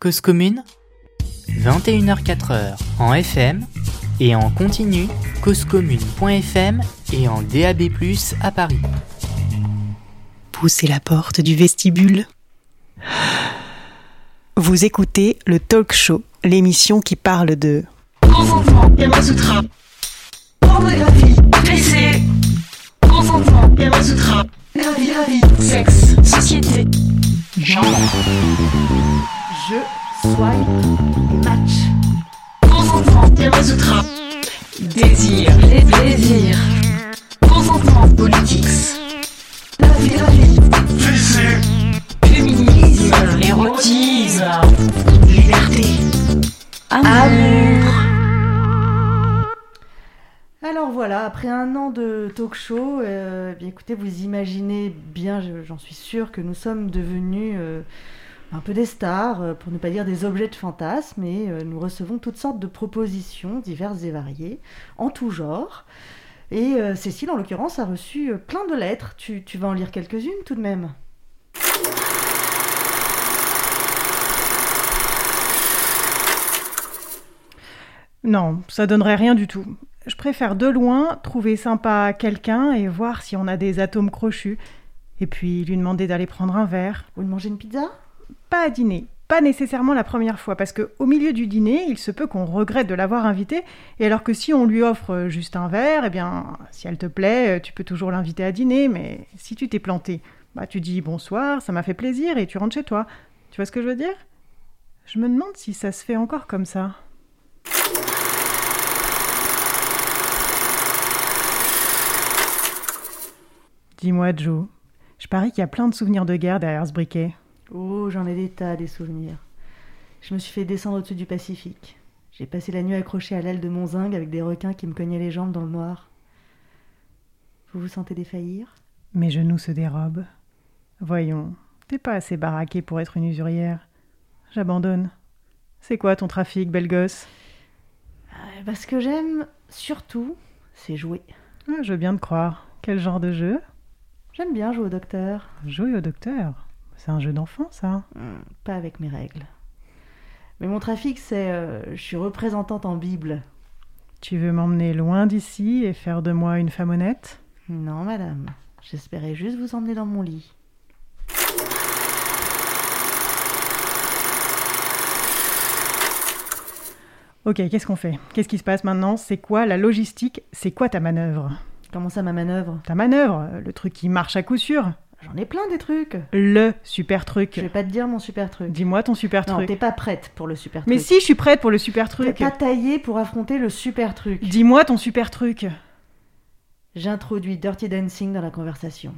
Cause commune 21h4h en FM et en continu causecommune.fm et en DAB+ à Paris. Poussez la porte du vestibule. Vous écoutez le Talk Show, l'émission qui parle de Consentement, Yamasutra. Pornographie, PC. Consentement, Yamasutra. La vie, la vie. Sexe, société. Genre. Jeu, swipe, match. Consentement, Yamasutra. Désir, les désirs. Consentement, politics. La vie, la vie. PC. Féminisme, érotisme. Liberté. Amour. Alors voilà, après un an de talk show, euh, bien écoutez, vous imaginez bien, je- j'en suis sûre, que nous sommes devenus euh, un peu des stars, euh, pour ne pas dire des objets de fantasme, et euh, nous recevons toutes sortes de propositions diverses et variées, en tout genre. Et euh, Cécile, en l'occurrence, a reçu plein de lettres. Tu, tu vas en lire quelques-unes tout de même. Non, ça donnerait rien du tout. Je préfère de loin trouver sympa quelqu'un et voir si on a des atomes crochus. Et puis lui demander d'aller prendre un verre. Ou de manger une pizza? Pas à dîner. Pas nécessairement la première fois, parce que au milieu du dîner, il se peut qu'on regrette de l'avoir invité, et alors que si on lui offre juste un verre, eh bien, si elle te plaît, tu peux toujours l'inviter à dîner, mais si tu t'es planté, bah tu dis bonsoir, ça m'a fait plaisir, et tu rentres chez toi. Tu vois ce que je veux dire? Je me demande si ça se fait encore comme ça. Dis-moi, Joe, je parie qu'il y a plein de souvenirs de guerre derrière ce briquet. Oh, j'en ai des tas, des souvenirs. Je me suis fait descendre au-dessus du Pacifique. J'ai passé la nuit accrochée à l'aile de mon zinc avec des requins qui me cognaient les jambes dans le noir. Vous vous sentez défaillir? Mes genoux se dérobent. Voyons, t'es pas assez baraqué pour être une usurière. J'abandonne. C'est quoi ton trafic, belle gosse? Euh, Parce que j'aime, surtout, c'est jouer. Ah, Je veux bien te croire. Quel genre de jeu? J'aime bien jouer au docteur. Jouer au docteur? C'est un jeu d'enfant, ça. Hmm, pas avec mes règles. Mais mon trafic, c'est... euh, je suis représentante en Bible. Tu veux m'emmener loin d'ici et faire de moi une femme honnête? Non, madame. J'espérais juste vous emmener dans mon lit. Ok, qu'est-ce qu'on fait? Qu'est-ce qui se passe maintenant? C'est quoi la logistique? C'est quoi ta manœuvre? Comment ça, ma manœuvre? Ta manœuvre Le truc qui marche à coup sûr J'en ai plein des trucs. Le super truc. Je vais pas te dire mon super truc. Dis-moi ton super Non, truc. t'es pas prête pour le super Mais truc. si, je suis prête pour le super T'es truc. pas taillée pour affronter le super truc. Dis-moi ton super truc. J'introduis Dirty Dancing dans la conversation.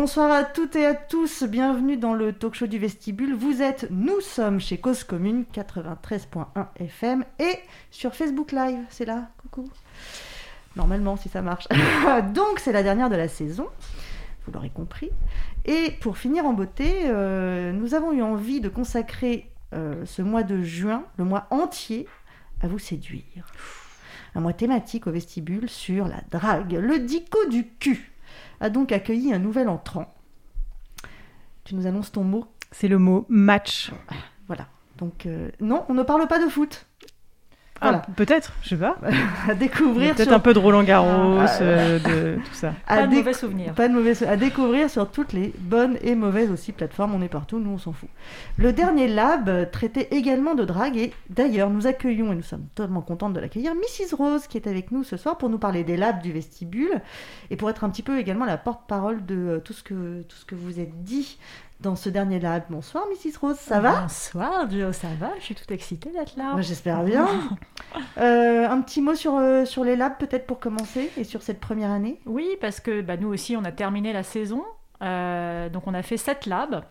Bonsoir à toutes et à tous, bienvenue dans le talk show du vestibule. Vous êtes, nous sommes chez Cause Commune 93.1 FM et sur Facebook Live, c'est là, coucou. Normalement, si ça marche. Donc, c'est la dernière de la saison, vous l'aurez compris. Et pour finir en beauté, euh, nous avons eu envie de consacrer euh, ce mois de juin, le mois entier, à vous séduire. Un mois thématique au vestibule sur la drague, le dico du cul a donc accueilli un nouvel entrant. Tu nous annonces ton mot? C'est le mot match. Voilà. Donc, euh, non, on ne parle pas de foot. Voilà. Ah, peut-être, je sais pas. à découvrir Peut-être sur... un peu de Roland Garros, Ah, euh, de tout ça. à Pas de déc- mauvais souvenirs. Pas de mauvais sou- À découvrir sur toutes les bonnes et mauvaises aussi plateformes. On est partout, nous on s'en fout. Le dernier lab traitait également de drague et d'ailleurs nous accueillons et nous sommes tellement contentes de l'accueillir Mrs Rose qui est avec nous ce soir pour nous parler des labs du vestibule et pour être un petit peu également la porte-parole de euh, tout ce que tout ce que vous êtes dit dans ce dernier lab. Bonsoir Mrs Rose, ça va? Bonsoir, Joe, ça va? Je suis toute excitée d'être là. Moi, J'espère bien. Euh, un petit mot sur, euh, sur les labs peut-être pour commencer et sur cette première année? Oui, parce que bah, nous aussi, on a terminé la saison. Euh, donc, on a fait sept labs.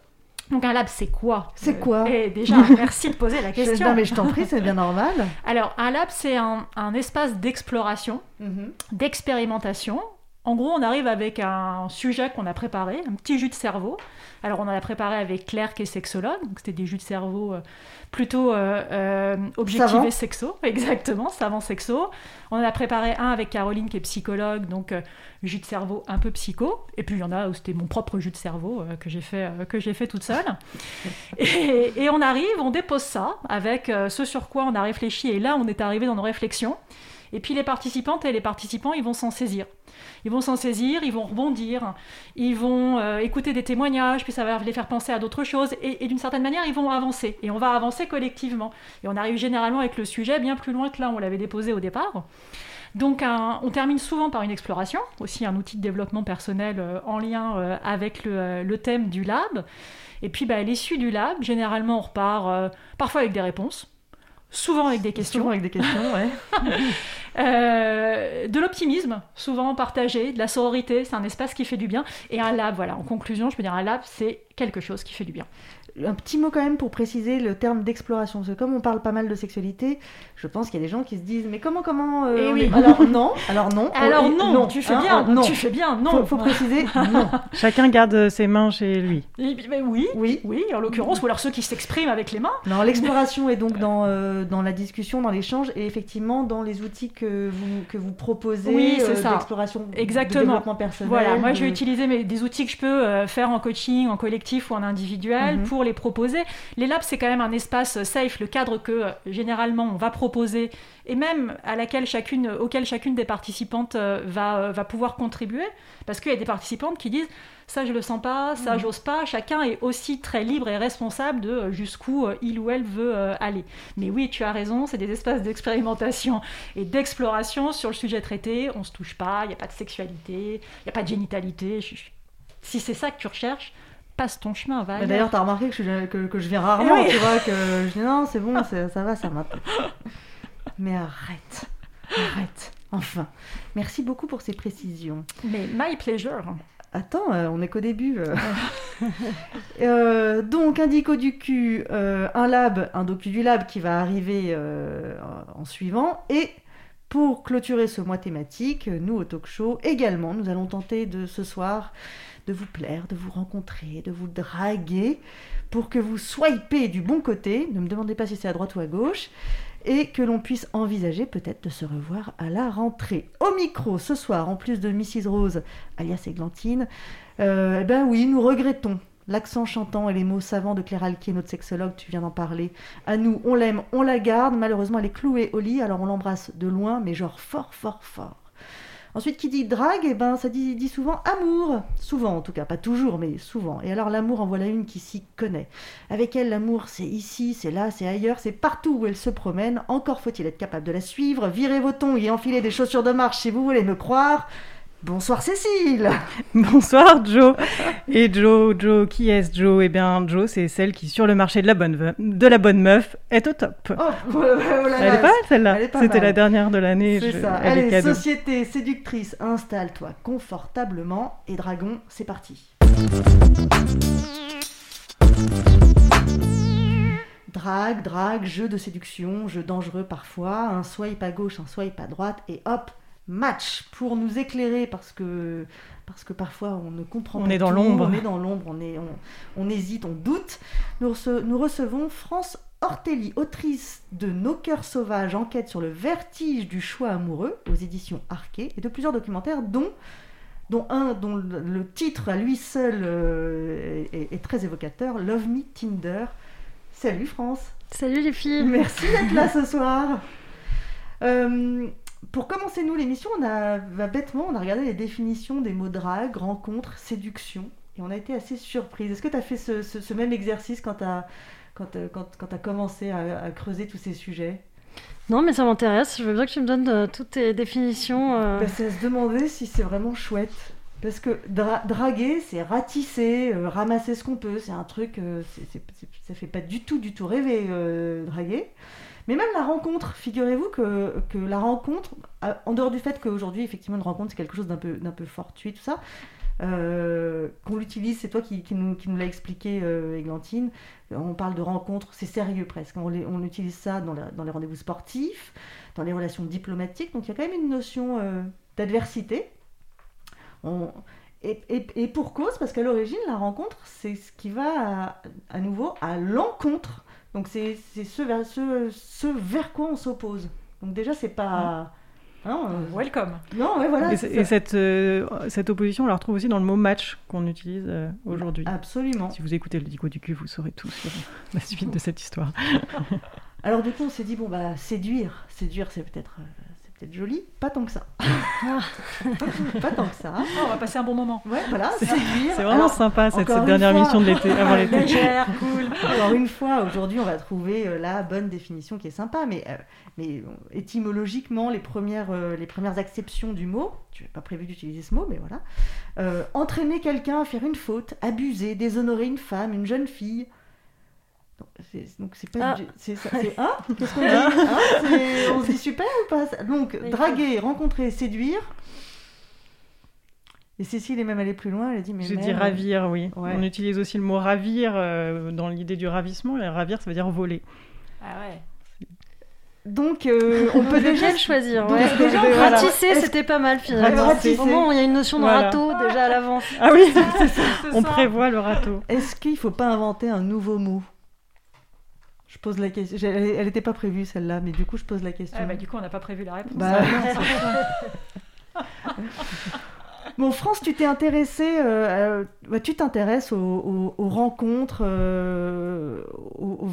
Donc un lab, c'est quoi? C'est quoi? Et déjà, merci de poser la question. Non, mais je t'en prie, c'est bien normal. Alors, un lab, c'est un, un espace d'exploration, Mhm. d'expérimentation. En gros, on arrive avec un sujet qu'on a préparé, un petit jus de cerveau. Alors, on en a préparé avec Claire, qui est sexologue. Donc, c'était des jus de cerveau euh, plutôt euh, euh, objectivés sexo. Exactement, savants sexo. On en a préparé un avec Caroline, qui est psychologue. Donc, euh, jus de cerveau un peu psycho. Et puis, il y en a où c'était mon propre jus de cerveau euh, que j'ai fait, que j'ai fait toute seule. Et, et on arrive, on dépose ça avec ce sur quoi on a réfléchi. Et là, on est arrivé dans nos réflexions. Et puis les participantes et les participants, ils vont s'en saisir. Ils vont s'en saisir, ils vont rebondir, ils vont euh, écouter des témoignages, puis ça va les faire penser à d'autres choses. Et, d'une certaine manière, ils vont avancer. Et on va avancer collectivement. Et on arrive généralement avec le sujet bien plus loin que là où on l'avait déposé au départ. Donc on termine souvent par une exploration, aussi un outil de développement personnel euh, en lien euh, avec le, thème du lab. Et puis bah, à l'issue du lab, généralement on repart parfois avec des réponses, souvent avec des questions. Souvent avec des questions, ouais. Euh, de l'optimisme, souvent partagé, de la sororité, c'est un espace qui fait du bien. Et un lab, voilà, en conclusion, je peux dire un lab, c'est quelque chose qui fait du bien. Un petit mot quand même pour préciser le terme d'exploration. Parce que comme on parle pas mal de sexualité, je pense qu'il y a des gens qui se disent Mais comment, comment euh, Eh oui. est- Alors non, alors non. Alors Oh, et- non, tu fais hein, bien, oh, non. tu fais bien, non. Faut, faut préciser non. Chacun garde ses mains chez lui. Et- mais oui, Oui. oui, en l'occurrence, ou alors ceux qui s'expriment avec les mains. Non, l'exploration est donc dans, euh, dans la discussion, dans l'échange et effectivement dans les outils que vous, que vous proposez Oui, c'est euh, ça. d'exploration, Exactement. de développement personnel. Voilà, moi je vais utiliser mes- des outils que je peux euh, faire en coaching, en collectif ou en individuel Mhm. pour les proposer. Les labs, c'est quand même un espace safe, le cadre que euh, généralement on va proposer et même à laquelle chacune, auquel chacune des participantes euh, va, euh, va pouvoir contribuer. Parce qu'il y a des participantes qui disent ça je le sens pas, ça Mhm. j'ose pas. Chacun est aussi très libre et responsable de euh, jusqu'où euh, il ou elle veut euh, aller. Mais oui, tu as raison, c'est des espaces d'expérimentation et d'exploration sur le sujet traité. On se touche pas, il n'y a pas de sexualité, il n'y a pas de génitalité. Si c'est ça que tu recherches, passe ton chemin, va Bah, ailleurs. D'ailleurs, t'as remarqué que je, que, que je viens rarement, Oui. tu vois, que je dis non, c'est bon, ça va, ça m'a. Mais arrête, arrête, enfin. Merci beaucoup pour ces précisions. Mais my pleasure. Attends, euh, on est qu'au début. euh. Euh, donc, indico du cul, euh, un lab, un docu du lab qui va arriver euh, en suivant. Et pour clôturer ce mois thématique, nous au talk show également, nous allons tenter de ce soir de vous plaire, de vous rencontrer, de vous draguer pour que vous swipez du bon côté. Ne me demandez pas si c'est à droite ou à gauche. Et que l'on puisse envisager peut-être de se revoir à la rentrée. Au micro ce soir, en plus de Mrs. Rose, alias Églantine, euh, eh ben oui, nous regrettons l'accent chantant et les mots savants de Claire Alquier, notre sexologue, tu viens d'en parler. À nous, on l'aime, on la garde. Malheureusement, elle est clouée au lit, alors on l'embrasse de loin, mais genre fort, fort, fort. Ensuite, qui dit drague, eh ben, ça dit, dit souvent amour. Souvent, en tout cas, pas toujours, mais souvent. Et alors, l'amour, en voilà une qui s'y connaît. Avec elle, l'amour, c'est ici, c'est là, c'est ailleurs, c'est partout où elle se promène. Encore faut-il être capable de la suivre. Virez vos tongs et enfilez des chaussures de marche si vous voulez me croire. Bonsoir Cécile Bonsoir Joe. Et Joe, Joe, qui est Joe? Eh bien, Joe, c'est celle qui, sur le marché de la bonne, de la bonne meuf, est au top. Oh, oh là là, Elle est pas mal celle-là. C'était la dernière de l'année. C'est je- ça. Elle est Allez, société séductrice, installe-toi confortablement. Et dragon, c'est parti. Drague, drague, jeu de séduction, jeu dangereux parfois, un swipe à gauche, un swipe à droite, et hop, match pour nous éclairer parce que parce que parfois on ne comprend On pas est dans tout, l'ombre. on est dans l'ombre, on est on, on hésite, on doute. Nous, rece- nous recevons France Ortelli, autrice de Nos cœurs sauvages, enquête sur le vertige du choix amoureux aux éditions Arquet et de plusieurs documentaires dont dont un dont le, le titre à lui seul euh, est, est très évocateur, Love Me Tinder. Salut France. Salut les filles Merci d'être là ce soir. Euh, pour commencer nous l'émission, on a bah, bêtement on a regardé les définitions des mots drague, rencontre, séduction et on a été assez surprise. Est-ce que tu as fait ce, ce- ce même exercice quand tu as quand, euh, quand, quand t'as commencé à, à creuser tous ces sujets? Non mais ça m'intéresse, je veux bien que tu me donnes euh, toutes tes définitions. euh. Bah, C'est à se demander si c'est vraiment chouette. Parce que dra- draguer, c'est ratisser, euh, ramasser ce qu'on peut. C'est un truc, c'est- c'est- ça fait pas du tout, du tout rêver, draguer. Mais même la rencontre, figurez-vous que, que la rencontre, euh, en dehors du fait qu'aujourd'hui, effectivement, une rencontre, c'est quelque chose d'un peu, d'un peu fortuit, tout ça, euh, qu'on l'utilise, c'est toi qui, nous, qui nous l'a expliqué, euh, Églantine. On parle de rencontres, c'est sérieux presque. On, on utilise ça dans, la- dans les rendez-vous sportifs, dans les relations diplomatiques. Donc il y a quand même une notion euh, d'adversité. Et, et- pour cause, parce qu'à l'origine, la rencontre, c'est ce qui va à nouveau à l'encontre. Donc c'est c'est ce, vers- ce, ce vers quoi on s'oppose. Donc déjà, c'est pas... hein, euh, Welcome. non, ouais, voilà. Et, cette, euh, cette opposition, on la retrouve aussi dans le mot match qu'on utilise euh, aujourd'hui. Absolument. Si vous écoutez le dico du cul, vous saurez tout sur la suite de cette histoire. Alors du coup, on s'est dit, bon, bah, séduire. Séduire, c'est peut-être euh, peut-être joli. Pas tant que ça. pas tant que ça. Ah, on va passer un bon moment. Ouais, voilà. C'est vraiment Alors, sympa cette, dernière fois- mission de l'été, avant l'été. Légère, cool. Alors une fois, aujourd'hui, on va trouver euh, la bonne définition qui est sympa, mais, euh, mais euh, étymologiquement, les premières, euh, les premières acceptions du mot, tu n'avais pas prévu d'utiliser ce mot, mais voilà. Euh, entraîner quelqu'un à faire une faute, abuser, déshonorer une femme, une jeune fille. Donc c'est- Donc c'est pas Ah. du- c'est ça c'est hein qu'est-ce qu'on dit Hein C'est- on se dit super ou pas ça? Donc Oui, draguer rencontrer séduire et Cécile est même allée plus loin elle a dit mais J'ai dit ravir, oui. Ouais. On utilise aussi le mot ravir euh, dans l'idée du ravissement. Et ravir, ça veut dire voler. Ah ouais. donc euh, on peut déjà Lequel choisir Donc, ouais. déjà, Déjà, voilà. ratisser, c'était pas mal finalement. Ratisser. Au moment où il y a une notion de Voilà. râteau déjà à l'avance. Ah oui, C'est on ça. prévoit le râteau. Est-ce qu'il faut pas inventer un nouveau mot? Je pose la question. Elle n'était pas prévue celle-là, mais du coup je pose la question. Ah, bah, du coup, on n'a pas prévu la réponse. Bah, non, ça. Bon, France, tu t'es intéressée, euh, bah, tu t'intéresses aux, aux- aux rencontres. euh, aux-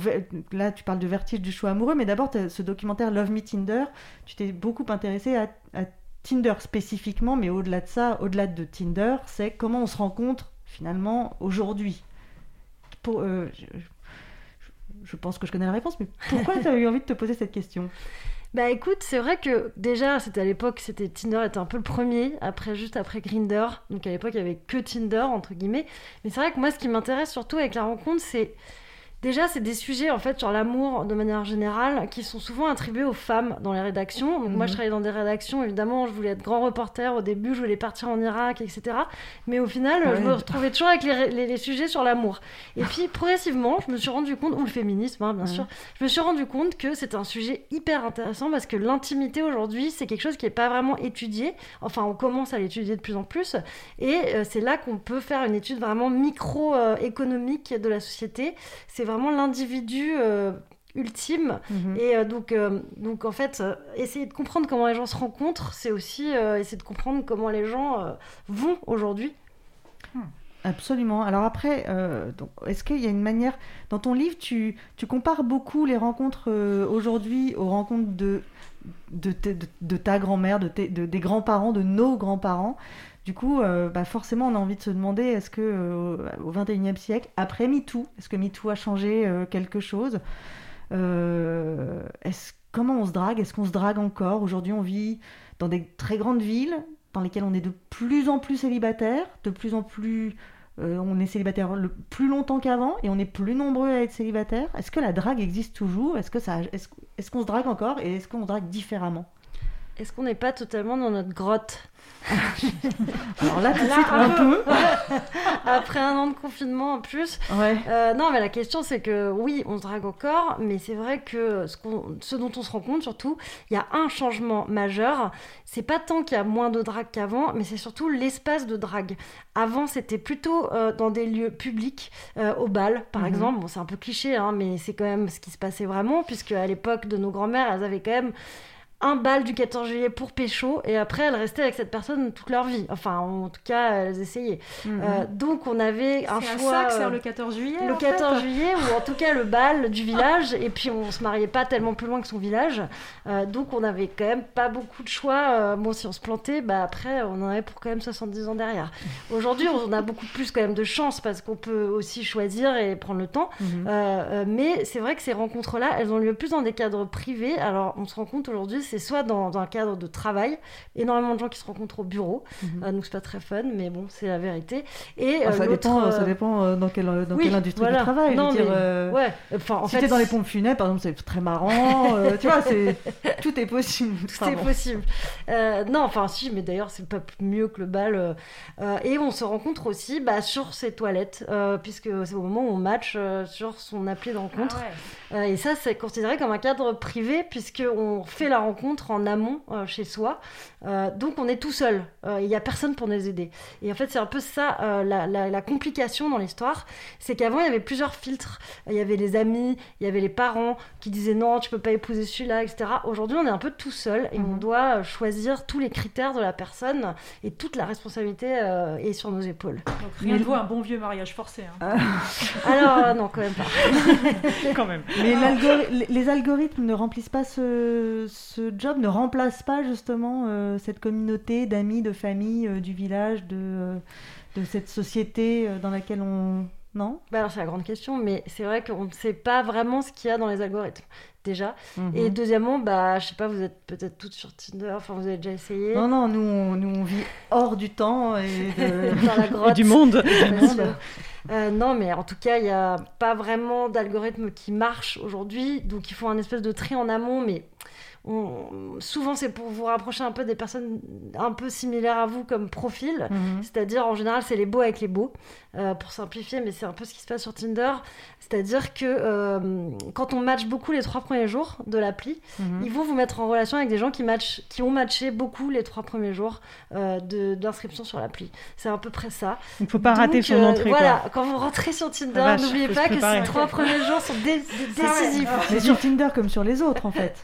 là, tu parles de vertige du choix amoureux, mais d'abord, ce documentaire Love Me Tinder, tu t'es beaucoup intéressée à, à Tinder spécifiquement, mais au-delà de ça, au-delà de Tinder, c'est comment on se rencontre finalement aujourd'hui? Pour, euh, je, pense que je connais la réponse, mais pourquoi tu as eu envie de te poser cette question? Bah écoute, c'est vrai que déjà, c'était à l'époque, c'était Tinder était un peu le premier, après juste après Grinder. Donc à l'époque, il y avait que Tinder entre guillemets. Mais c'est vrai que moi, ce qui m'intéresse surtout avec la rencontre, c'est déjà c'est des sujets en fait sur l'amour de manière générale qui sont souvent attribués aux femmes dans les rédactions. Donc moi, Mhm. je travaillais dans des rédactions. Évidemment, je voulais être grand reporter au début, je voulais partir en Irak, etc. Mais au final, je me retrouvais toujours avec les, les- les sujets sur l'amour. Et puis progressivement, je me suis rendu compte, ou le féminisme, hein, bien Ouais. sûr, je me suis rendu compte que c'est un sujet hyper intéressant parce que l'intimité aujourd'hui, c'est quelque chose qui n'est pas vraiment étudié. Enfin, on commence à l'étudier de plus en plus. Et euh, c'est là qu'on peut faire une étude vraiment micro-économique de la société. C'est vraiment l'individu. euh, ultime Mhm. et euh, donc, euh, donc en fait euh, essayer de comprendre comment les gens se rencontrent c'est aussi essayer de comprendre comment les gens vont aujourd'hui Absolument. Alors après, donc, est-ce qu'il y a une manière... Dans ton livre, tu, tu compares beaucoup les rencontres aujourd'hui aux rencontres de, de, de- de ta grand-mère, de, tes- de- des grands-parents, de nos grands-parents. Du coup, euh, bah forcément, on a envie de se demander, est-ce que euh, au XXIe siècle, après MeToo, est-ce que MeToo a changé euh, quelque chose Comment on se drague Est-ce qu'on se drague encore? Aujourd'hui, on vit dans des très grandes villes dans lesquelles on est de plus en plus célibataire, de plus en plus on est célibataire plus longtemps qu'avant et on est plus nombreux à être célibataire. Est-ce que la drague existe toujours? Est-ce que ça, est-ce qu'on se drague encore et est-ce qu'on se drague différemment? Est-ce qu'on n'est pas totalement dans notre grotte? Alors là, tout de suite, un peu. après un an de confinement en plus Ouais. Euh, non, mais la question c'est que oui, on se drague encore, mais c'est vrai que ce dont on se rend compte surtout, il y a un changement majeur. C'est pas tant qu'il y a moins de drague qu'avant, mais c'est surtout l'espace de drague. Avant, c'était plutôt euh, dans des lieux publics, euh, au bal par Mhm. exemple. Bon, c'est un peu cliché, hein, mais c'est quand même ce qui se passait vraiment, puisque à l'époque de nos grands-mères, elles avaient quand même un bal du 14 juillet pour pécho et après elles restaient avec cette personne toute leur vie enfin en tout cas elles essayaient Mhm. Euh, donc on avait un C'est choix ça que sert le 14 juillet. le en 14 fait. juillet, ou en tout cas le bal du village, et puis on se mariait pas tellement plus loin que son village, Euh, donc on avait quand même pas beaucoup de choix. Euh, bon, si on se plantait, bah après on en avait pour quand même 70 ans derrière. Aujourd'hui, on a beaucoup plus quand même de chance parce qu'on peut aussi choisir et prendre le temps. Mhm. Euh, mais c'est vrai que ces rencontres-là, elles ont lieu plus dans des cadres privés. Alors on se rend compte aujourd'hui, c'est c'est soit dans, un cadre de travail, énormément de gens qui se rencontrent au bureau, Mhm. euh, donc c'est pas très fun, mais bon, c'est la vérité. Et Ah, euh, ça, dépend, ça euh, dépend dans quelle, dans oui, quelle industrie voilà. du travail. Non, je veux dire, mais- Ouais, enfin, en si fait, t'es dans les pompes funèbres, par exemple, c'est très marrant. tu vois, c'est tout est possible. Tout est possible. Non, enfin si, mais d'ailleurs c'est pas mieux que le bal. et on se rencontre aussi bah, sur ses toilettes, puisque c'est au moment où on match sur son appli de rencontre. Euh, et ça, c'est considéré comme un cadre privé, puisqu'on fait la rencontre en amont euh, chez soi. Euh, donc on est tout seul. Euh, Il n'y a personne pour nous aider. Et en fait, c'est un peu ça euh, la, la- la complication dans l'histoire. C'est qu'avant, il y avait plusieurs filtres. Il y avait les amis, il y avait les parents qui disaient non, tu peux pas épouser celui-là, etc. Aujourd'hui, on est un peu tout seul et on Mhm. doit choisir tous les critères de la personne et toute la responsabilité euh, est sur nos épaules. Donc rien ne vaut un bon vieux mariage forcé. hein. Alors, euh, non, quand même pas. Quand même. Mais l'algori- les- les algorithmes ne remplissent pas ce, ce job, ne remplacent pas justement euh, cette communauté d'amis, de famille, euh, du village, de, euh, de cette société dans laquelle on. Non? Bah alors, c'est la grande question, mais c'est vrai qu'on ne sait pas vraiment ce qu'il y a dans les algorithmes, déjà. Et Mhm. deuxièmement, bah, je sais pas, vous êtes peut-être toutes sur Tinder, enfin, vous avez déjà essayé. Non, non, nous on, nous, on vit hors du temps et de. dans la grotte. Et du monde. Euh, non, mais en tout cas, il n'y a pas vraiment d'algorithme qui marche aujourd'hui. Donc, il faut un espèce de tri en amont. Mais on- souvent, c'est pour vous rapprocher un peu des personnes un peu similaires à vous comme profil. Mhm. C'est-à-dire, en général, c'est les beaux avec les beaux, euh, pour simplifier, mais c'est un peu ce qui se passe sur Tinder. C'est-à-dire que euh, quand on match beaucoup les trois premiers jours de l'appli, Mhm. ils vont vous mettre en relation avec des gens qui, qui ont matché beaucoup les trois premiers jours euh, d'inscription sur l'appli. C'est à peu près ça. Il faut pas rater son entrée. Voilà, Quoi. quand vous rentrez sur Tinder, vache, n'oubliez pas que ces trois premiers jours sont dé- dé- décisifs. Mais sur Tinder comme sur les autres en fait.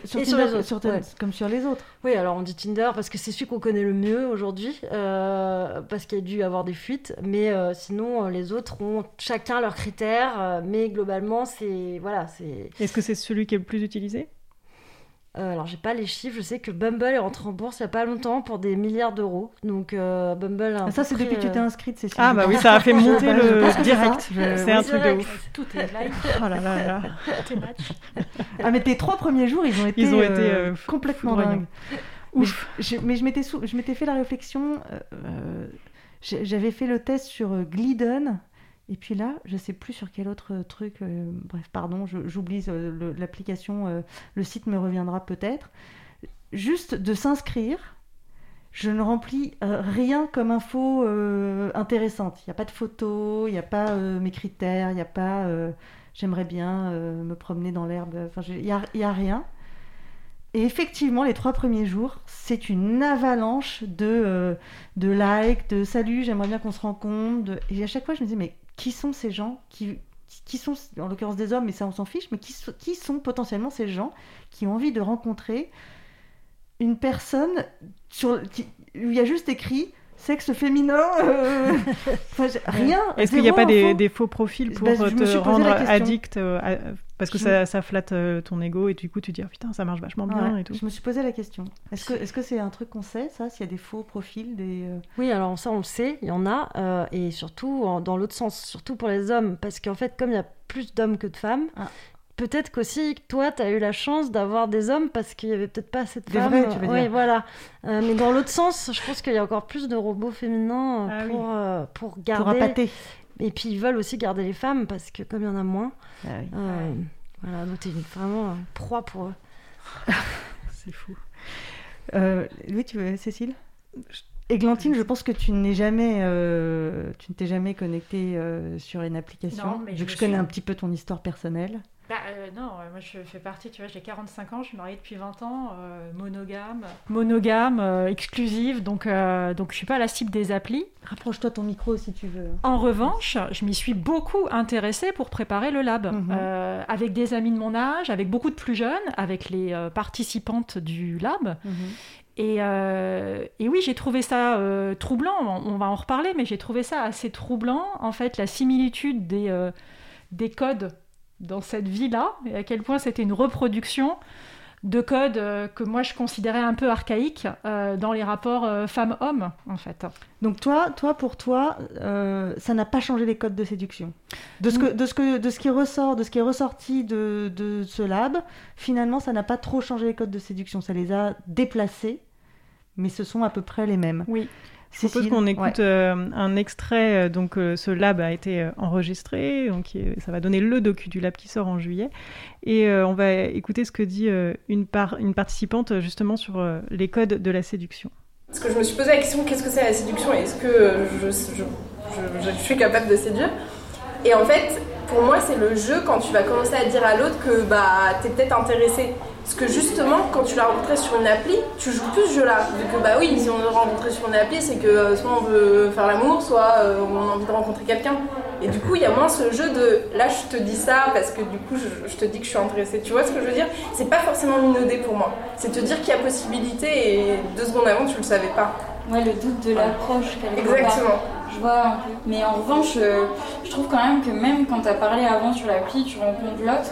Sur, sur Et sur Tinder les autres, sur- ouais. comme sur les autres. Oui, alors on dit Tinder parce que c'est celui qu'on connaît le mieux aujourd'hui, euh, parce qu'il y a dû y avoir des fuites, mais euh, sinon euh, les autres ont chacun leurs critères, mais globalement c'est voilà, c'est. Est-ce que c'est celui qui est le plus utilisé? Euh, alors j'ai pas les chiffres, je sais que Bumble est rentré en bourse il y a pas longtemps pour des milliards d'euros, donc euh, Bumble. A Ah, ça c'est depuis que tu euh, t'es inscrite, Cécile. Ah bah oui, ça a fait monter le direct. C'est un truc de ouf. Tout est live, Oh là là là. tout est match. Ah mais tes trois premiers jours, ils ont été, Ils ont euh, été, euh, complètement dingues. Ouf. Mais je, mais je m'étais sou- je m'étais fait la réflexion. euh, euh, J'avais fait le test sur euh, Glidden. Et puis là, je sais plus sur quel autre truc. euh, bref, pardon, j'oublie euh, l'application. euh, le site me reviendra peut-être. Juste de s'inscrire. Je ne remplis rien comme info intéressante. Il n'y a pas de photos, il n'y a pas mes critères, il n'y a pas j'aimerais bien me promener dans l'herbe. Enfin, il n'y a, rien. Et effectivement, les trois premiers jours, c'est une avalanche de, de likes, de salut, j'aimerais bien qu'on se rencontre. de- Et à chaque fois, je me disais, mais qui sont ces gens qui, qui sont, en l'occurrence des hommes, mais ça on s'en fiche, mais qui, qui sont potentiellement ces gens qui ont envie de rencontrer une personne sur, qui- où il y a juste écrit sexe féminin, euh, enfin, rien. Est-ce qu'il n'y a pas des, faux profils pour Bah, te rendre addict euh, à- parce que Je ça, ça flatte euh, ton ego et du coup tu te dis Ah, putain ça marche vachement bien Ouais, et tout. Je me suis posé la question. Est-ce que est-ce que c'est un truc qu'on sait, ça, s'il y a des faux profils, des euh, Oui, alors ça on le sait, il y en a, euh, et surtout en- dans l'autre sens, surtout pour les hommes, parce qu'en fait, comme il y a plus d'hommes que de femmes, Ah. peut-être qu'aussi toi, tu as eu la chance d'avoir des hommes parce qu'il y avait peut-être pas assez de Des femmes. vrais, tu veux Oui, dire. voilà. Euh, mais dans l'autre sens, je pense qu'il y a encore plus de robots féminins Ah oui. pour, euh, pour pour garder. appâter et puis ils veulent aussi garder les femmes parce que comme il y en a moins, Ah oui. euh, voilà, donc t'es vraiment proie pour eux. C'est fou. Euh, oui, tu veux, Cécile? Églantine, je pense que tu n'es jamais, euh, tu ne t'es jamais connectée euh, sur une application. Non, mais vu je que je connais suis- un petit peu ton histoire personnelle. Bah, euh, non, moi je fais partie, tu vois, j'ai 45 ans, je suis mariée depuis 20 ans, euh, monogame, monogame, euh, exclusive, donc, euh, donc je suis pas la cible des applis. Rapproche-toi ton micro si tu veux. En revanche, je m'y suis beaucoup intéressée pour préparer le lab, Mhm. euh, avec des amis de mon âge, avec beaucoup de plus jeunes, avec les euh, participantes du lab. Et, euh, et oui, j'ai trouvé ça euh, troublant, on, on va en reparler, mais j'ai trouvé ça assez troublant, en fait, la similitude des, euh, des codes dans cette vie-là, et à quel point c'était une reproduction de codes euh, que moi je considérais un peu archaïques euh, dans les rapports euh, femmes-hommes, en fait. Donc toi, toi pour toi, ça n'a pas changé les codes de séduction. De ce, que, de ce, que, de ce qui ressort, de ce qui est ressorti de, de ce lab, finalement, ça n'a pas trop changé les codes de séduction. Ça les a déplacés, mais ce sont à peu près les mêmes. Oui. Je propose qu'on écoute Ouais. euh, un extrait. euh, Donc, euh, ce lab a été enregistré. Donc, ça va donner le docu du lab qui sort en juillet. Et euh, on va écouter ce que dit euh, une, par- une participante justement sur euh, les codes de la séduction. Parce que je me suis posé la question qu'est-ce que c'est la séduction? Et est-ce que je, je- je- je suis capable de séduire? Et en fait, pour moi, c'est le jeu quand tu vas commencer à dire à l'autre que bah, t'es peut-être intéressé. Parce que justement, quand tu l'as rencontré sur une appli, tu joues plus ce jeu-là. Vu que bah oui, si on est rencontré sur une appli, c'est que euh, soit on veut faire l'amour, soit euh, on a envie de rencontrer quelqu'un. Et du coup, il y a moins ce jeu de là, je te dis ça parce que du coup, je, je te dis que je suis intéressée. Tu vois ce que je veux dire? C'est pas forcément minaudet pour moi. C'est te dire qu'il y a possibilité et deux secondes avant, tu le savais pas. Ouais, le doute de l'approche. Exactement. Je vois un peu. Mais en revanche, euh, je trouve quand même que même quand tu as parlé avant sur l'appli, tu rencontres l'autre,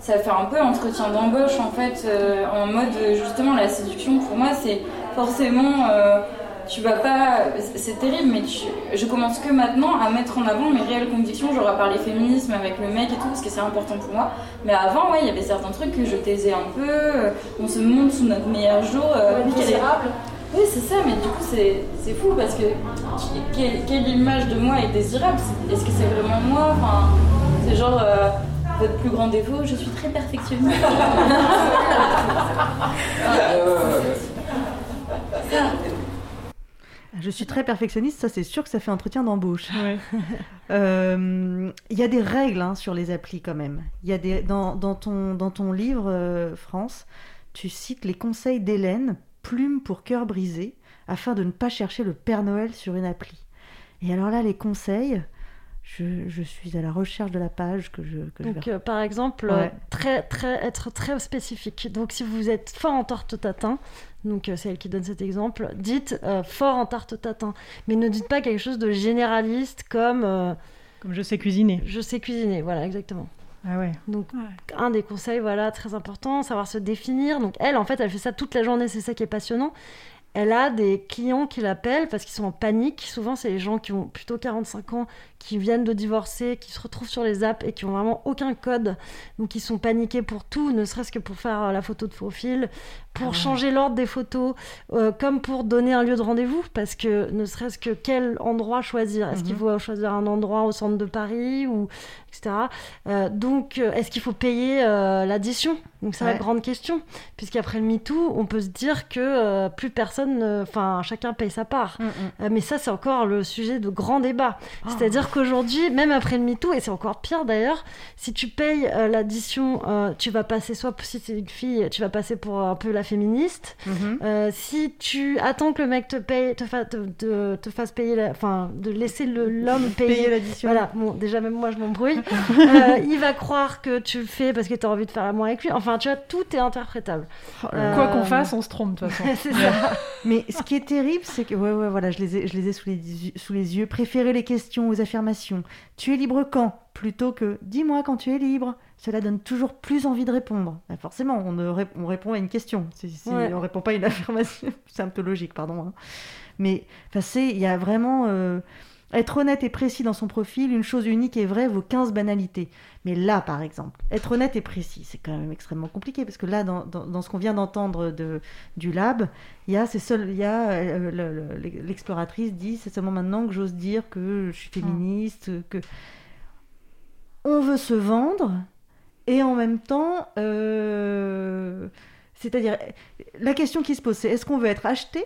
ça fait un peu entretien d'embauche en fait, euh, en mode euh, justement la séduction. Pour moi, c'est forcément. euh, tu vas pas. c'est- terrible, mais tu- je commence que maintenant à mettre en avant mes réelles convictions. J'aurais parlé féminisme avec le mec et tout, parce que c'est important pour moi. Mais avant, ouais, il y avait certains trucs que je taisais un peu. euh, On se montre sous notre meilleur jour. euh, oui, c'est ça, mais du coup, c'est c'est fou parce que quelle, quelle image de moi est désirable? Est-ce que c'est vraiment moi? Enfin, C'est genre euh, votre plus grand défaut, je suis très perfectionniste. Je suis très perfectionniste, ça c'est sûr que ça fait entretien d'embauche. Euh, Il y a des règles hein, sur les applis quand même. Il y a des dans, dans ton dans ton livre euh, France, tu cites les conseils d'Hélène, plume pour cœur brisé, afin de ne pas chercher le Père Noël sur une appli. Et alors là, les conseils, je, je suis à la recherche de la page que je que je Donc, vais euh, par exemple, Ouais. euh, très, très, être très spécifique. Donc, si vous êtes fort en tarte tatin, donc euh, c'est elle qui donne cet exemple, dites euh, fort en tarte tatin. Mais ne dites pas quelque chose de généraliste comme euh, Comme je sais cuisiner. je sais cuisiner. Voilà, exactement. Ah ouais. Donc, un des conseils, voilà, très important, savoir se définir. Donc, elle, en fait, elle fait ça toute la journée, c'est ça qui est passionnant. Elle a des clients qui l'appellent parce qu'ils sont en panique. Souvent, c'est les gens qui ont plutôt 45 ans, qui viennent de divorcer, qui se retrouvent sur les apps et qui ont vraiment aucun code. Donc, ils sont paniqués pour tout, ne serait-ce que pour faire euh, la photo de profil, pour Ah ouais. changer l'ordre des photos, euh, comme pour donner un lieu de rendez-vous. Parce que ne serait-ce que quel endroit choisir Est-ce qu'il Mhm. faut choisir un endroit au centre de Paris ou etc. Euh, donc, euh, est-ce qu'il faut payer euh, l'addition? Donc, c'est la grande question. Puisqu'après le MeToo, on peut se dire que plus personne, enfin, chacun paye sa part. Mm, mm. Mais ça, c'est encore le sujet de grand débat. Ah. C'est-à-dire qu'aujourd'hui, même après le MeToo, et c'est encore pire d'ailleurs, si tu payes l'addition, tu vas passer, soit si c'est une fille, tu vas passer pour un peu la féministe. Mhm. Euh, si tu attends que le mec te paye, te, fa- te, te- te fasse payer, la- enfin, de laisser le- l'homme payer. Payer l'addition. Voilà, bon, déjà même moi je m'embrouille. Euh, il va croire que tu le fais parce que tu as envie de faire l'amour avec lui. Enfin, tu vois, tout est interprétable. Oh. Quoi Euh, qu'on fasse, on se trompe de toute façon. c'est ça. Mais ce qui est terrible, c'est que, ouais, ouais, voilà, je les ai, je les ai sous, les, yeux- sous les yeux. Préférez les questions aux affirmations. Tu es libre quand? Plutôt que dis-moi quand tu es libre. Cela donne toujours plus envie de répondre. Bah, forcément, on, ne rép- on répond à une question. Si, si Ouais. on répond pas à une affirmation, c'est un peu logique, pardon. hein. Mais il y a vraiment euh, être honnête et précis dans son profil. Une chose unique et vraie vaut 15 banalités. Mais là, par exemple, être honnête et précis, c'est quand même extrêmement compliqué parce que là, dans, dans- dans ce qu'on vient d'entendre de, du lab, il y a, euh, le- le- l'exploratrice dit, c'est seulement maintenant que j'ose dire que je suis féministe, que on veut se vendre et en même temps, euh, c'est-à-dire la question qui se pose, c'est est-ce qu'on veut être acheté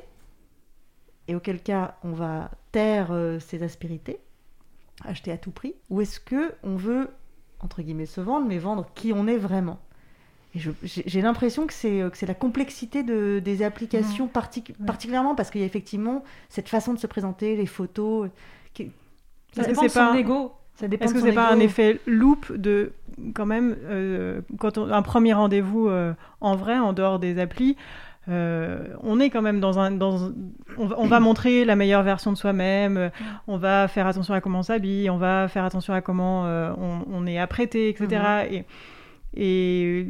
et auquel cas on va taire euh, ses aspérités, acheter à tout prix, ou est-ce que on veut entre guillemets se vendre, mais vendre qui on est vraiment? J'ai l'impression que c'est euh, que c'est la complexité de, des applications, partic- particulièrement parce qu'il y a effectivement cette façon de se présenter, les photos. qui- Ça que dépend c'est de son pas- ego. Est-ce que c'est pas un effet loop de quand même euh, quand on, un premier rendez-vous euh, en vrai en dehors des applis euh, on est quand même dans un dans on, va, on va montrer la meilleure version de soi-même on va faire attention à comment on s'habille on va faire attention à comment on, on est apprêté etc et Et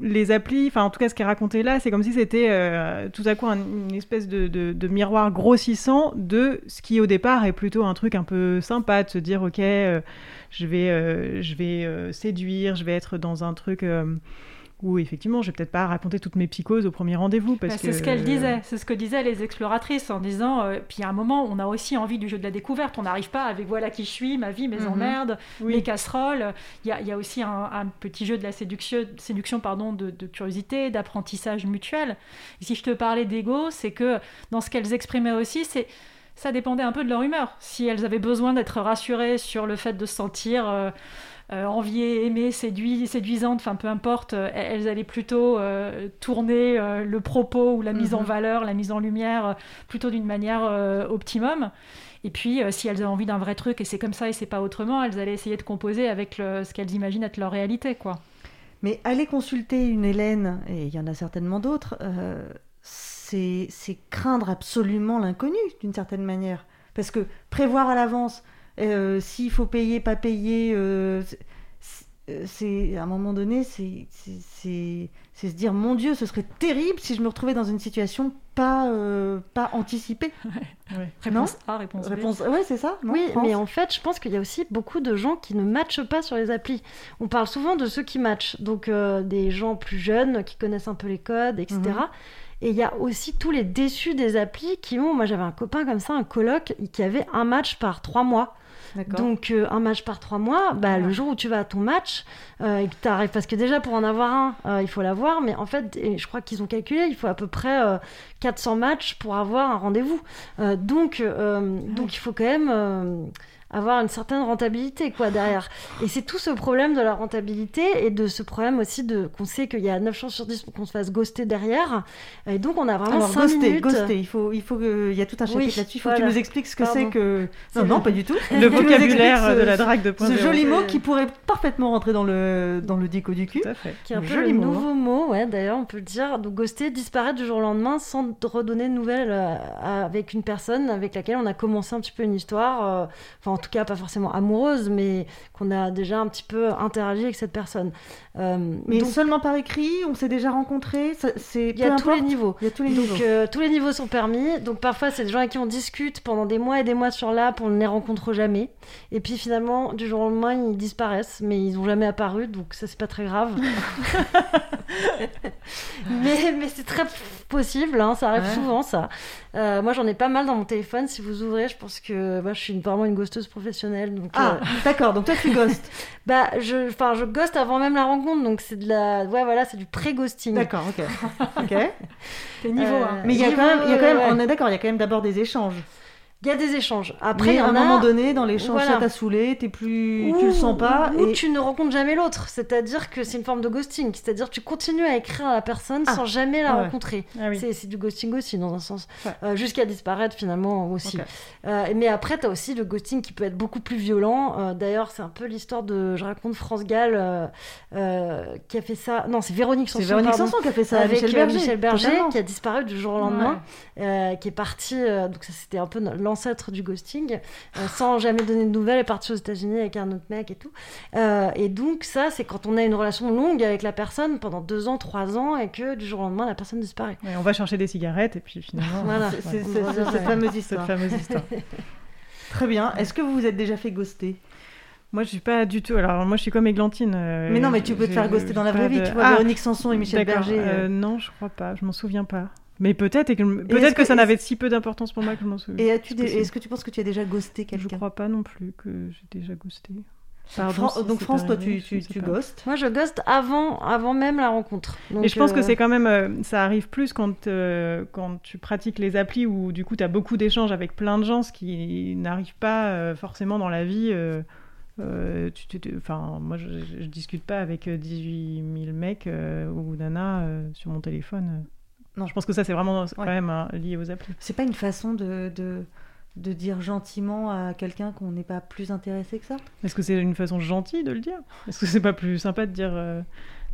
les applis, enfin en tout cas ce qui est raconté là, c'est comme si c'était euh, tout à coup un- une espèce de, miroir grossissant de ce qui au départ est plutôt un truc un peu sympa de se dire ok, euh, je vais, euh, euh, séduire, je vais être dans un truc euh, où effectivement je vais peut-être pas raconter toutes mes psychoses au premier rendez-vous parce Bah, que c'est ce qu'elle disait, c'est ce que disaient les exploratrices en disant, euh, puis à un moment, on a aussi envie du jeu de la découverte, on n'arrive pas avec voilà qui je suis, ma vie, mes Mhm. emmerdes, Oui. mes casseroles. Il y a, il y a aussi un, un petit jeu de la séduction, séduction pardon, de, de curiosité, d'apprentissage mutuel. Et si je te parlais d'ego, c'est que dans ce qu'elles exprimaient aussi, c'est ça dépendait un peu de leur humeur. Si elles avaient besoin d'être rassurées sur le fait de se sentir euh, euh, enviées, aimées, séduites, séduisantes, enfin peu importe, euh, elles allaient plutôt euh, tourner le propos ou la mise en Mhm. valeur, la mise en lumière, plutôt d'une manière optimum. Et puis, euh, si elles avaient envie d'un vrai truc et c'est comme ça et c'est pas autrement, elles allaient essayer de composer avec le- ce qu'elles imaginent être leur réalité, quoi. Mais aller consulter une Hélène, et il y en a certainement d'autres, euh, c'est c'est craindre absolument l'inconnu, d'une certaine manière. Parce que prévoir à l'avance, euh, s'il faut payer, pas payer, euh, c'est- c'est à un moment donné, c'est se dire, mon Dieu, ce serait terrible si je me retrouvais dans une situation pas, euh, pas anticipée. Ouais. Réponse A, réponse B. Réponse... Ouais, c'est ça non, Oui, France mais en fait, je pense qu'il y a aussi beaucoup de gens qui ne matchent pas sur les applis. On parle souvent de ceux qui matchent, donc euh, des gens plus jeunes qui connaissent un peu les codes, etc. Mhm. Et il y a aussi tous les déçus des applis qui ont. Moi, j'avais un copain comme ça, un coloc, qui avait un match par trois mois. Donc, euh, un match par trois mois, bah, le jour où tu vas à ton match euh, et que tu arrives. Parce que déjà, pour en avoir un, euh, il faut l'avoir. Mais en fait, et je crois qu'ils ont calculé, il faut à peu près euh, 400 matchs pour avoir un rendez-vous. Donc, donc, il faut quand même. Avoir une certaine rentabilité quoi derrière et c'est tout ce problème de la rentabilité et de ce problème aussi de qu'on sait qu'il y a 9 chances sur 10 pour qu'on se fasse ghoster derrière et donc on a vraiment Alors, 5 ghoster, minutes ghoster, il faut, il faut que- il y a tout un chapitre Oui, là-dessus. Il faut que tu nous expliques ce que c'est que. Non, pas du tout. Le vocabulaire ce- de la drague de Ce joli mot qui pourrait parfaitement rentrer dans le, dans le dico du cul. Tout à fait. qui est un peu Joli le mot, hein. nouveau mot, ouais, d'ailleurs, on peut le dire. Donc, ghoster, disparaître du jour au lendemain sans redonner de nouvelles euh, avec une personne avec laquelle on a commencé un petit peu une histoire. euh, Enfin, en tout cas, pas forcément amoureuse, mais qu'on a déjà un petit peu interagi avec cette personne. Euh, Mais donc, seulement par écrit, on s'est déjà rencontrés. C'est il y a tous les niveaux. Il y a tous les niveaux. Donc euh, tous les niveaux sont permis. Donc parfois c'est des gens avec qui on discute pendant des mois et des mois sur l'app, on ne les rencontre jamais. Et puis finalement du jour au lendemain ils disparaissent, mais ils n'ont jamais apparu, donc ça c'est pas très grave. mais mais c'est très possible, hein, ça arrive Ouais. souvent ça. Euh, moi j'en ai pas mal dans mon téléphone. Si vous ouvrez, je pense que moi je suis vraiment une ghosteuse professionnelle. Donc Ah, euh, d'accord, donc toi tu ghostes. bah je, enfin je ghost avant même la rencontre, donc c'est de la, ouais voilà c'est du pré-ghosting. D'accord, ok. ok. Les niveaux, Euh, hein. Mais il y a Niveau, quand même, il y a quand même ouais. on est d'accord, il y a quand même d'abord des échanges. Il y a des échanges. Après, à un a- moment donné, dans l'échange, Voilà. ça t'a saoulé, t'es plus, Ou- tu le sens pas. Ou et... tu ne rencontres jamais l'autre. C'est-à-dire que c'est une forme de ghosting. C'est-à-dire que tu continues à écrire à la personne Ah. sans jamais la Ah ouais. rencontrer. Ah oui. C'est du ghosting aussi, dans un sens. Ouais. Euh, Jusqu'à disparaître, finalement, aussi. Euh, mais après, tu as aussi le ghosting qui peut être beaucoup plus violent. Euh, D'ailleurs, c'est un peu l'histoire de. Je raconte France Gall qui a fait ça. Non, c'est Véronique C'est Sanson. Véronique. Sanson qui a fait ça. avec Michel Berger. Michel Berger, totalement. qui a disparu du jour au lendemain, qui est parti, donc ça c'était un peu l'ancêtre du ghosting, euh, sans jamais donner de nouvelles, est parti aux États-Unis avec un autre mec et tout. Euh, et donc ça, c'est quand on a une relation longue avec la personne pendant deux ans, trois ans, et que du jour au lendemain, la personne disparaît. Ouais, on va chercher des cigarettes et puis finalement. Voilà. C'est- cette fameuse histoire. fameuse histoire. Très bien. Est-ce que vous vous êtes déjà fait ghoster? Moi, je suis pas du tout. Alors, moi, je suis comme Églantine. euh, Mais non, mais tu peux te faire ghoster dans la vraie vie. Tu vois Ah, Véronique Sanson et Michel Berger. euh, euh, non, je crois pas. Je m'en souviens pas. Mais peut-être et que est-ce peut-être que, que- ça n'avait si peu d'importance pour moi que je m'en souviens. Et as-tu possible. est-ce que tu penses que tu as déjà ghosté Je quelqu'un? crois pas non plus que j'ai déjà ghosté. Fran- Pardon, si Donc France, toi, tu, ne ghostes. Moi, je ghost avant, avant même la rencontre. Donc, Et je pense que euh, c'est quand même, euh, ça arrive plus quand, euh, quand tu pratiques les applis où du coup tu as beaucoup d'échanges avec plein de gens, ce qui n'arrive pas euh, forcément dans la vie. euh, euh, tu, tu- tu- enfin, moi je, je- je discute pas avec euh, 18 000 mecs euh, ou nanas euh, sur mon téléphone. Non. Je pense que ça c'est vraiment quand Ouais. même hein, lié aux applis. C'est pas une façon de, de, de dire gentiment à quelqu'un qu'on n'est pas plus intéressé que ça? Est-ce que c'est une façon gentille de le dire? Est-ce que c'est pas plus sympa de dire euh,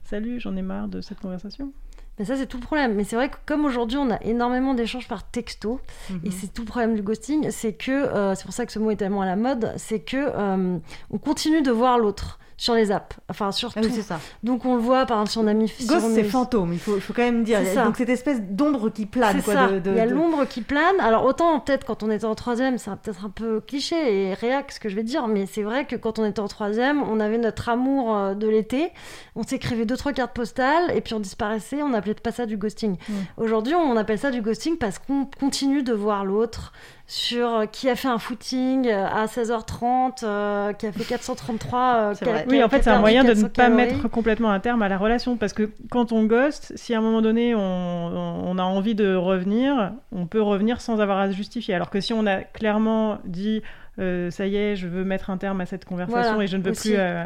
salut, j'en ai marre de cette conversation? Mais ça, c'est tout le problème. Mais c'est vrai que comme aujourd'hui, on a énormément d'échanges par texto, Mhm. et c'est tout le problème du ghosting, c'est que, euh, c'est pour ça que ce mot est tellement à la mode, c'est que euh, on continue de voir l'autre. Sur les apps. Enfin, sur Ah tout. oui, c'est ça. Donc on le voit, par exemple, si on a mis. Ghost, c'est est- fantôme, il faut, quand même dire. Donc cette espèce d'ombre qui plane. C'est quoi, ça. de- de- Il y a de- l'ombre qui plane. Alors autant peut-être quand on était en troisième, c'est peut-être un peu cliché et réac ce que je vais dire, mais c'est vrai que quand on était en troisième, on avait notre amour euh, de l'été. On s'écrivait deux trois cartes postales et puis on disparaissait. On n'appelait pas ça du ghosting. Aujourd'hui, on appelle ça du ghosting parce qu'on continue de voir l'autre sur euh, qui a fait un footing euh, à 16h30, euh, qui a fait 433. euh, a- Oui, en fait, c'est un moyen de ne 400 pas calories. mettre complètement un terme à la relation. Parce que quand on ghost, si à un moment donné on, on- on a envie de revenir, on peut revenir sans avoir à se justifier. Alors que si on a clairement dit euh, ça y est, je veux mettre un terme à cette conversation Voilà, et je ne veux aussi. plus. euh,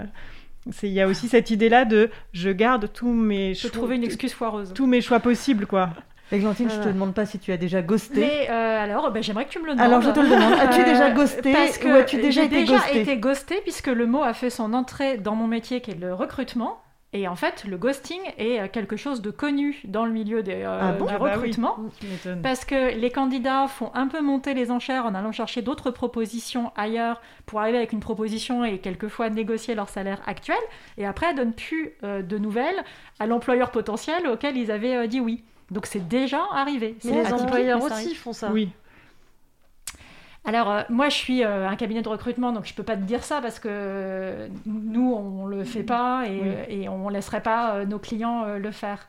Il y a aussi cette idée-là de je garde tous mes Je peux choix, trouver une excuse foireuse. tous mes choix possibles, quoi. Églantine, je te Voilà. demande pas si tu as déjà ghosté. Mais euh, alors, ben, j'aimerais que tu me le demandes. Alors, je te le demande. As-tu Euh, déjà ghosté parce ou que as-tu déjà j'ai été déjà ghosté été ghosté puisque le mot a fait son entrée dans mon métier qui est le recrutement. Et en fait, le ghosting est euh, quelque chose de connu dans le milieu des, euh, Ah bon du Ah bah recrutement. M'étonnes. Parce que les candidats font un peu monter les enchères en allant chercher d'autres propositions ailleurs pour arriver avec une proposition et quelquefois négocier leur salaire actuel. Et après, donnent plus euh, de nouvelles à l'employeur potentiel auquel ils avaient euh, dit oui. Donc c'est déjà arrivé. Mais les atypique, employeurs mais aussi font ça. Oui. Alors, euh, moi, je suis euh, un cabinet de recrutement, donc je peux pas te dire ça parce que euh, nous, on le fait pas et, Oui. euh, et on laisserait pas nos clients le faire.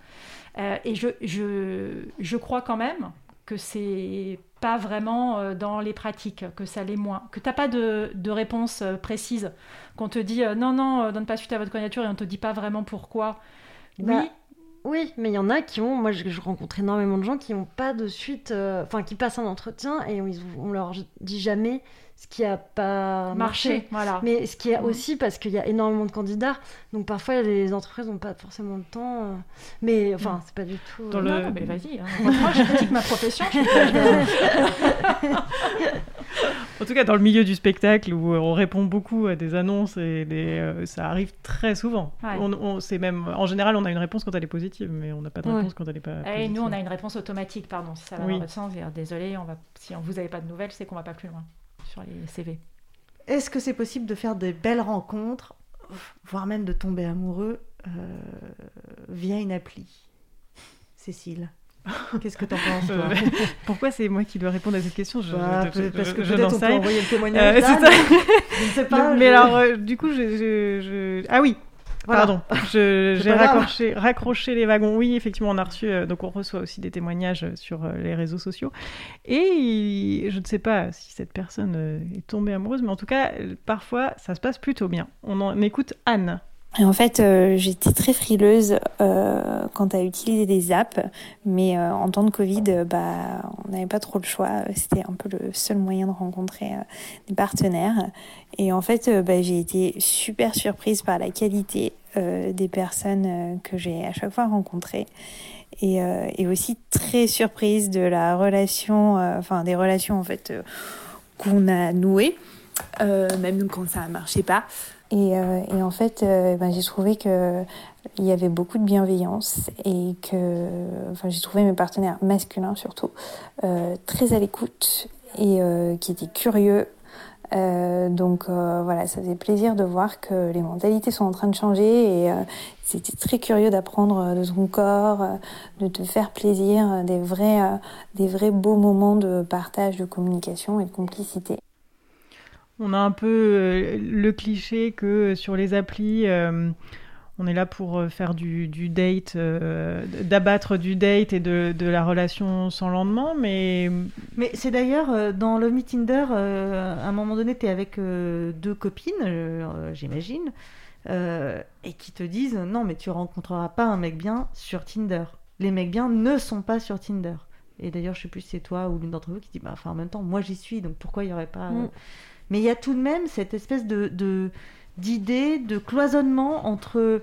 Et je, je, je crois quand même que c'est pas vraiment dans les pratiques, que ça l'est moins, que t'as pas de, de réponse précise, qu'on te dit non, non, donne pas suite à votre candidature et on te dit pas vraiment pourquoi. Bah, Oui, mais il y en a qui ont. Moi, je, rencontre énormément de gens qui n'ont pas de suite. euh, Enfin, qui passent un entretien et on, on leur dit jamais ce qui a pas marché. marché, voilà. Mais ce qui est Mm. aussi parce qu'il y a énormément de candidats, donc parfois les entreprises n'ont pas forcément le temps. euh, Mais enfin, Mm. c'est pas du tout. Dans euh, le- Non, non, mais vas-y. hein. Moi, je critique ma profession. En tout cas, dans le milieu du spectacle où euh, on répond beaucoup à des annonces et des, euh, ça arrive très souvent. Ouais. On, on- c'est même, en général, on a une réponse quand elle est positive, mais on n'a pas de Ouais. réponse quand elle n'est pas. Et positive. Eh, nous, on a une réponse automatique, pardon, si ça va Oui. dans votre sens. Désolé, on va... si on- vous n'avez pas de nouvelles, c'est qu'on va pas plus loin sur les CV. Est-ce que c'est possible de faire des belles rencontres, voire même de tomber amoureux euh, via une appli? Cécile, qu'est-ce que t'en penses toi? Euh, Pourquoi c'est moi qui dois répondre à cette question? Je- Bah, je- je- Parce que je peut-être on peut envoyer le Euh, témoignage c'est d'Anne. ça. Je ne sais pas. mais je- alors, euh, du coup, je, je- je- ah oui, Voilà. pardon, j'ai raccroché, raccroché les wagons. Oui, effectivement, on a reçu, euh, donc on reçoit aussi des témoignages euh, sur euh, les réseaux sociaux. Et il- je ne sais pas si cette personne euh, est tombée amoureuse, mais en tout cas, parfois, ça se passe plutôt bien. On en écoute Anne. Et en fait, euh, j'étais très frileuse euh, quant à utiliser des apps, mais euh, en temps de Covid, euh, bah, on n'avait pas trop le choix. C'était un peu le seul moyen de rencontrer des partenaires. Et en fait, bah, j'ai été super surprise par la qualité des personnes que j'ai à chaque fois rencontrées. Et, et aussi très surprise de la relation, enfin des relations en fait qu'on a nouées, même quand ça ne marchait pas. Et, euh, et en fait, euh, ben, j'ai trouvé que il y avait beaucoup de bienveillance et que, j'ai trouvé mes partenaires masculins surtout euh, très à l'écoute et euh, qui étaient curieux. Euh, donc euh, voilà, ça faisait plaisir de voir que les mentalités sont en train de changer et euh, c'était très curieux d'apprendre de ton corps, euh, de te faire plaisir, euh, des vrais, euh, des vrais beaux moments de partage, de communication et de complicité. On a un peu euh, le cliché que euh, sur les applis, euh, on est là pour faire du, du date, euh, d'abattre du date et de, de la relation sans lendemain, mais Mais c'est d'ailleurs euh, dans Love Me Tinder, euh, à un moment donné, tu es avec euh, deux copines, euh, j'imagine, euh, et qui te disent non, mais tu rencontreras pas un mec bien sur Tinder. Les mecs bien ne sont pas sur Tinder. Et d'ailleurs, je sais plus si c'est toi ou l'une d'entre vous qui dit bah, enfin, en même temps, moi j'y suis, donc pourquoi il y aurait pas. euh, Mm. Mais il y a tout de même cette espèce de. d'idée de cloisonnement entre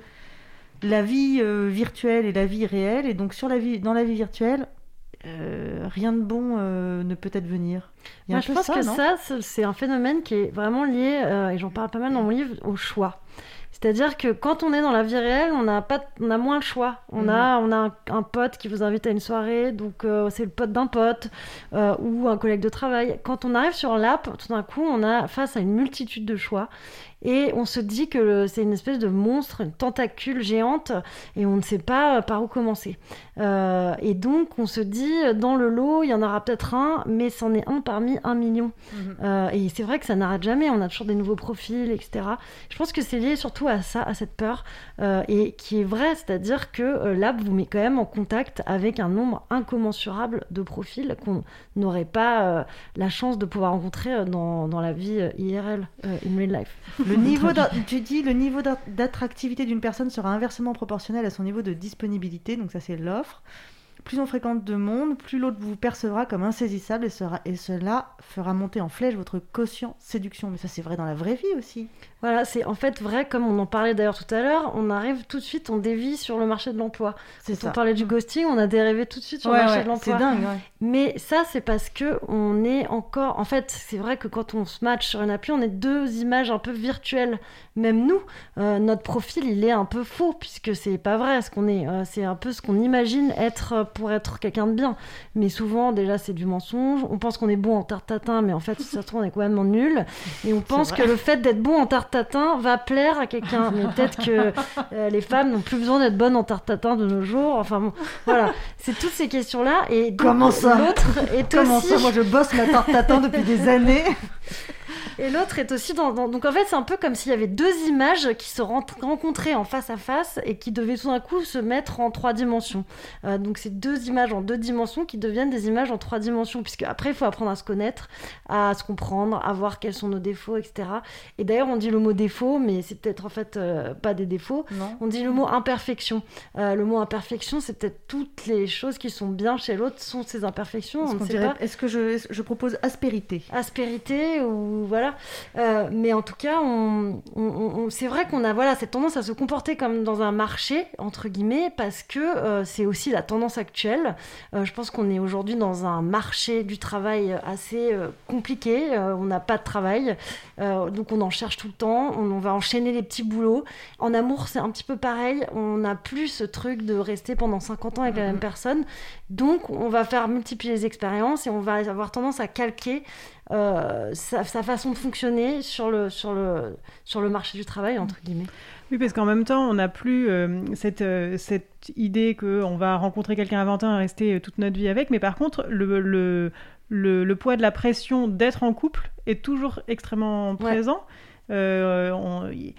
la vie euh, virtuelle et la vie réelle et donc sur la vie dans la vie virtuelle euh, rien de bon euh, ne peut advenir. Un je pense ça, que ça, c'est un phénomène qui est vraiment lié, et j'en parle pas mal dans mon livre, au choix. C'est-à-dire que quand on est dans la vie réelle, on a, pas, on a moins le choix. On Mhm. a, on a un, un pote qui vous invite à une soirée, donc euh, c'est le pote d'un pote euh, ou un collègue de travail. Quand on arrive sur l'app, tout d'un coup, on a face à une multitude de choix. Et on se dit que c'est une espèce de monstre, une tentacule géante, et on ne sait pas par où commencer. Euh, et donc on se dit, dans le lot, il y en aura peut-être un, mais c'en est un parmi un million. Mhm. Euh, et c'est vrai que ça n'arrête jamais, on a toujours des nouveaux profils, etc. Je pense que c'est lié surtout à ça, à cette peur, euh, et qui est vrai, c'est-à-dire que euh, là, vous met quand même en contact avec un nombre incommensurable de profils qu'on n'aurait pas euh, la chance de pouvoir rencontrer euh, dans, dans la vie euh, IRL, euh, in real life. Le niveau tu dis le niveau d'a- d'attractivité d'une personne sera inversement proportionnel à son niveau de disponibilité, donc ça c'est l'offre. Plus on fréquente de monde, plus l'autre vous percevra comme insaisissable et, sera, et cela fera monter en flèche votre quotient séduction. Mais ça c'est vrai dans la vraie vie aussi. Voilà, c'est en fait vrai, comme on en parlait d'ailleurs tout à l'heure, on arrive tout de suite, on dévie sur le marché de l'emploi. C'est Quand ça. on parlait du ghosting, on a dérivé tout de suite sur Ouais, le marché ouais, de l'emploi. c'est dingue, ouais. Mais ça, c'est parce que on est encore. En fait, c'est vrai que quand on se match sur une appli, on est deux images un peu virtuelles. Même nous, euh, notre profil, il est un peu faux puisque c'est pas vrai ce qu'on est. Euh, c'est un peu ce qu'on imagine être pour être quelqu'un de bien. Mais souvent, déjà, c'est du mensonge. On pense qu'on est bon en tarte tatin, mais en fait, ça se trouve, on est même nul. Et on pense que le fait d'être bon en tarte tatin va plaire à quelqu'un. Mais peut-être que euh, les femmes n'ont plus besoin d'être bonnes en tarte tatin de nos jours. Enfin bon, voilà. C'est toutes ces questions-là. Et donc, Comment ça? L'autre est Comment aussi. ça Moi je bosse ma tarte tatin depuis des années. Et l'autre est aussi dans, dans- Donc en fait, c'est un peu comme s'il y avait deux images qui se ren- rencontraient en face à face et qui devaient tout d'un coup se mettre en trois dimensions. Euh, donc c'est deux images en deux dimensions qui deviennent des images en trois dimensions, puisque après, il faut apprendre à se connaître, à se comprendre, à voir quels sont nos défauts, etc. Et d'ailleurs, on dit le mot défaut, mais c'est peut-être en fait euh, pas des défauts. Non. On dit le mot imperfection. Euh, le mot imperfection, c'est peut-être toutes les choses qui sont bien chez l'autre sont ses imperfections. Est-ce On ne qu'on sait dirait- pas est-ce que je, je propose aspérité? Aspérité ou voilà Euh, mais en tout cas on, on- on- c'est vrai qu'on a voilà cette tendance à se comporter comme dans un marché entre guillemets parce que euh, c'est aussi la tendance actuelle. Euh, je pense qu'on est aujourd'hui dans un marché du travail assez compliqué. On n'a pas de travail. Donc on en cherche tout le temps. On, on va enchaîner les petits boulots. En amour c'est un petit peu pareil. On n'a plus ce truc de rester pendant 50 ans avec la même personne. Donc on va faire multiplier les expériences et on va avoir tendance à calquer euh, sa, sa façon de fonctionner sur le, sur, le, sur le marché du travail, entre guillemets. Oui, parce qu'en même temps, on n'a plus euh, cette, euh, cette idée qu'on va rencontrer quelqu'un à 20 ans et rester toute notre vie avec. Mais par contre, le, le, le, le poids de la pression d'être en couple est toujours extrêmement présent. On- y-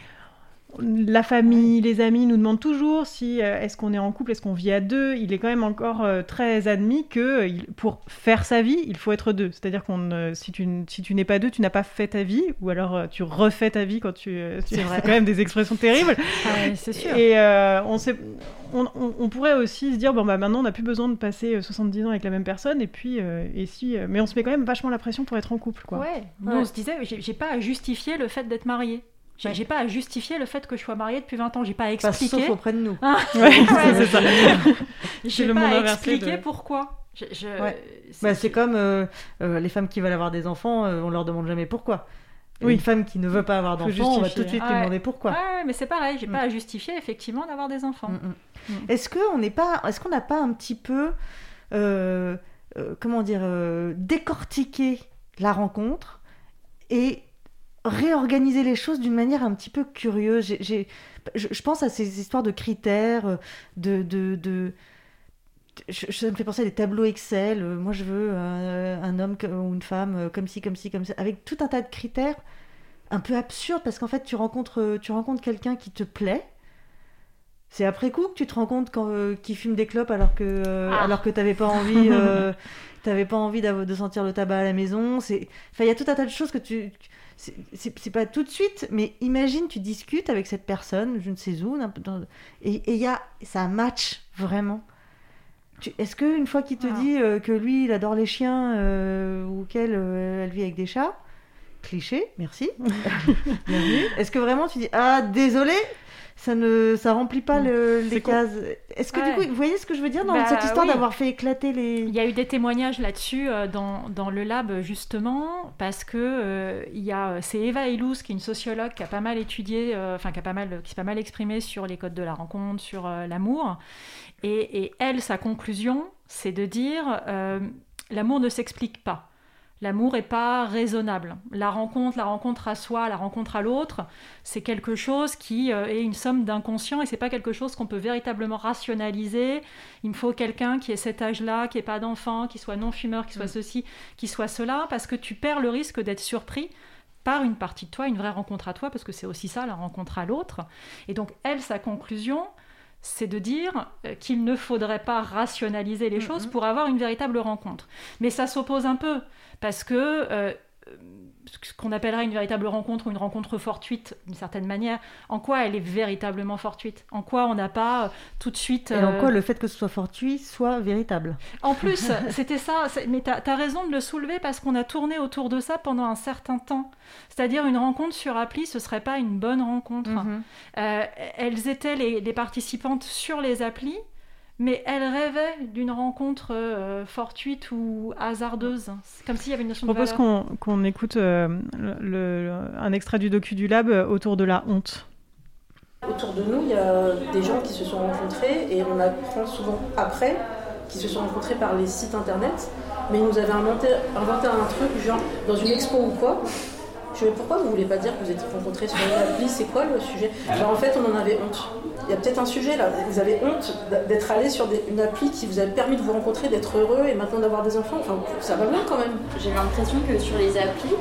la famille, les amis nous demandent toujours si euh, est-ce qu'on est en couple, est-ce qu'on vit à deux. Il est quand même encore euh, très admis que euh, il- pour faire sa vie, il faut être deux. C'est-à-dire qu'on ne- si tu, n- si tu n'es pas deux, tu n'as pas fait ta vie, ou alors euh, tu refais ta vie quand tu. euh, tu- C'est quand même des expressions terribles. Ah ouais, c'est sûr. Et euh, on, sait, on, on- on pourrait aussi se dire bon bah maintenant on n'a plus besoin de passer euh, 70 ans avec la même personne et puis euh, et si euh, mais on se met quand même vachement la pression pour être en couple quoi. Ouais, nous on se disait, j'ai j'ai pas à justifier le fait d'être mariée. J'ai j'ai pas à justifier le fait que je sois mariée depuis 20 ans. J'ai pas à Pas expliquer. sauf auprès de nous. Ah, Ouais, c'est ça. J'ai le pas monde à expliquer de- pourquoi. Je- je- Ouais. c'est- Bah, c'est comme euh, euh, les femmes qui veulent avoir des enfants, euh, on leur demande jamais pourquoi. Oui. Une femme qui ne veut pas avoir d'enfants, on va tout de suite Ah lui ouais. demander pourquoi. Mais c'est pareil. J'ai Mm. pas à justifier effectivement d'avoir des enfants. Mm, mm. Est-ce que on n'est pas, est-ce qu'on n'a pas un petit peu, euh, euh, comment dire, euh, décortiqué la rencontre et réorganiser les choses d'une manière un petit peu curieuse J'ai- j'ai- je, je pense à ces histoires de critères, euh, de, de, de- je- ça me fait penser à des tableaux Excel. euh, Moi, je veux euh, un homme ou une femme comme ci, comme ci, comme ça, avec tout un tas de critères un peu absurdes parce qu'en fait, tu rencontres, tu rencontres quelqu'un qui te plaît. C'est après coup que tu te rends compte qu'il fume des clopes alors que, euh, Ah. alors que t'avais pas envie, euh, t'avais pas envie de sentir le tabac à la maison. C'est, enfin, il y a tout un tas de choses que tu, c'est, pas tout de suite, mais imagine, tu discutes avec cette personne, je ne sais où, et il y a, ça match vraiment. Est-ce que une fois qu'il te Ah. dit euh, que lui, il adore les chiens euh, ou qu'elle, euh, elle vit avec des chats, cliché, merci. Est-ce que vraiment tu dis ah désolé, ça ne, ça remplit pas le- les cases. Est-ce que Ouais. du coup, vous voyez ce que je veux dire dans Bah, cette histoire oui. d'avoir fait éclater les. Il y a eu des témoignages là-dessus euh, dans, dans le lab justement parce que euh, il y a c'est Eva Illouz qui est une sociologue qui a pas mal étudié, euh, enfin qui a pas mal qui s'est pas mal exprimée sur les codes de la rencontre, sur euh, l'amour et, et elle sa conclusion c'est de dire euh, l'amour ne s'explique pas. L'amour est pas raisonnable. La rencontre, la rencontre à soi, la rencontre à l'autre, c'est quelque chose qui euh, est une somme d'inconscient et c'est pas quelque chose qu'on peut véritablement rationaliser. Il me faut quelqu'un qui ait cet âge-là, qui ait pas d'enfant, qui soit non fumeur, qui soit Mm. ceci, qui soit cela, parce que tu perds le risque d'être surpris par une partie de toi, une vraie rencontre à toi, parce que c'est aussi ça, la rencontre à l'autre. Et donc, elle, sa conclusion, c'est de dire euh, qu'il ne faudrait pas rationaliser les Mhm. choses pour avoir une véritable rencontre. Mais ça s'oppose un peu, parce que euh, ce qu'on appellerait une véritable rencontre ou une rencontre fortuite, d'une certaine manière, en quoi elle est véritablement fortuite? En quoi on n'a pas euh, tout de suite... Et en euh, quoi le fait que ce soit fortuit soit véritable? En plus, c'était ça. Mais tu as, raison de le soulever parce qu'on a tourné autour de ça pendant un certain temps. C'est-à-dire une rencontre sur appli, ce serait pas une bonne rencontre. Mhm. Euh, elles étaient les, les participantes sur les applis, mais elles rêvaient d'une rencontre euh, fortuite ou hasardeuse. C'est comme s'il y avait une Je notion de propose qu'on qu'on écoute euh, le- le- un extrait du docu du lab euh, autour de la honte. Autour de nous, il y a des gens qui se sont rencontrés et on apprend souvent après qui se sont rencontrés par les sites internet. Mais ils nous avaient inventé, inventé un truc, genre dans une expo ou quoi. Je pourquoi vous voulez pas dire que vous êtes rencontrés sur une appli? C'est quoi le sujet? En fait, on en avait honte. Il y a peut-être un sujet là. Vous avez honte d'être allé sur une appli qui vous a permis de vous rencontrer, d'être heureux et maintenant d'avoir des enfants? Enfin, ça va loin quand même. J'ai l'impression que sur les applis,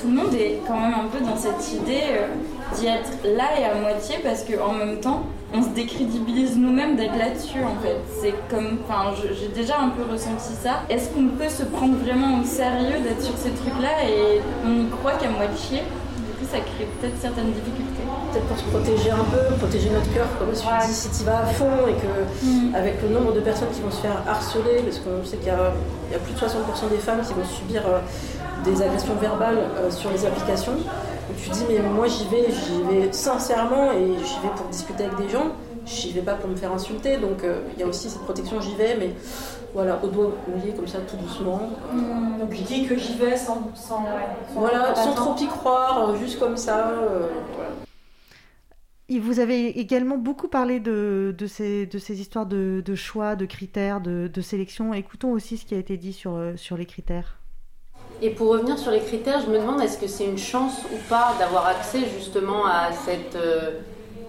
tout le monde est quand même un peu dans cette idée euh, d'y être là et à moitié parce qu'en même temps, on se décrédibilise nous-mêmes d'être là-dessus en fait. C'est comme, enfin, j'ai déjà un peu ressenti ça. Est-ce qu'on peut se prendre vraiment au sérieux d'être sur ces trucs-là et on y croit qu'à moitié? Du coup, ça crée peut-être certaines difficultés. Peut-être pour se protéger un peu, protéger notre cœur, comme me dis, si tu vas à fond et que Mm. avec le nombre de personnes qui vont se faire harceler, parce qu'on sait qu'il y, a il y a plus de 60% des femmes qui vont subir euh, des agressions verbales euh, sur les applications. Et tu dis, mais moi j'y vais, j'y vais sincèrement et j'y vais pour discuter avec des gens, j'y vais pas pour me faire insulter, donc euh, il y a aussi cette protection, j'y vais, mais voilà, au doigt mouillé comme ça, tout doucement. Donc je dis que j'y vais sans. sans, Voilà, sans trop y croire, euh, juste comme ça. euh, voilà. Et vous avez également beaucoup parlé de, de, ces, de ces histoires de, de choix, de critères, de, de sélection. Écoutons aussi ce qui a été dit sur, sur les critères. Et pour revenir sur les critères, je me demande est-ce que c'est une chance ou pas d'avoir accès justement à cet euh,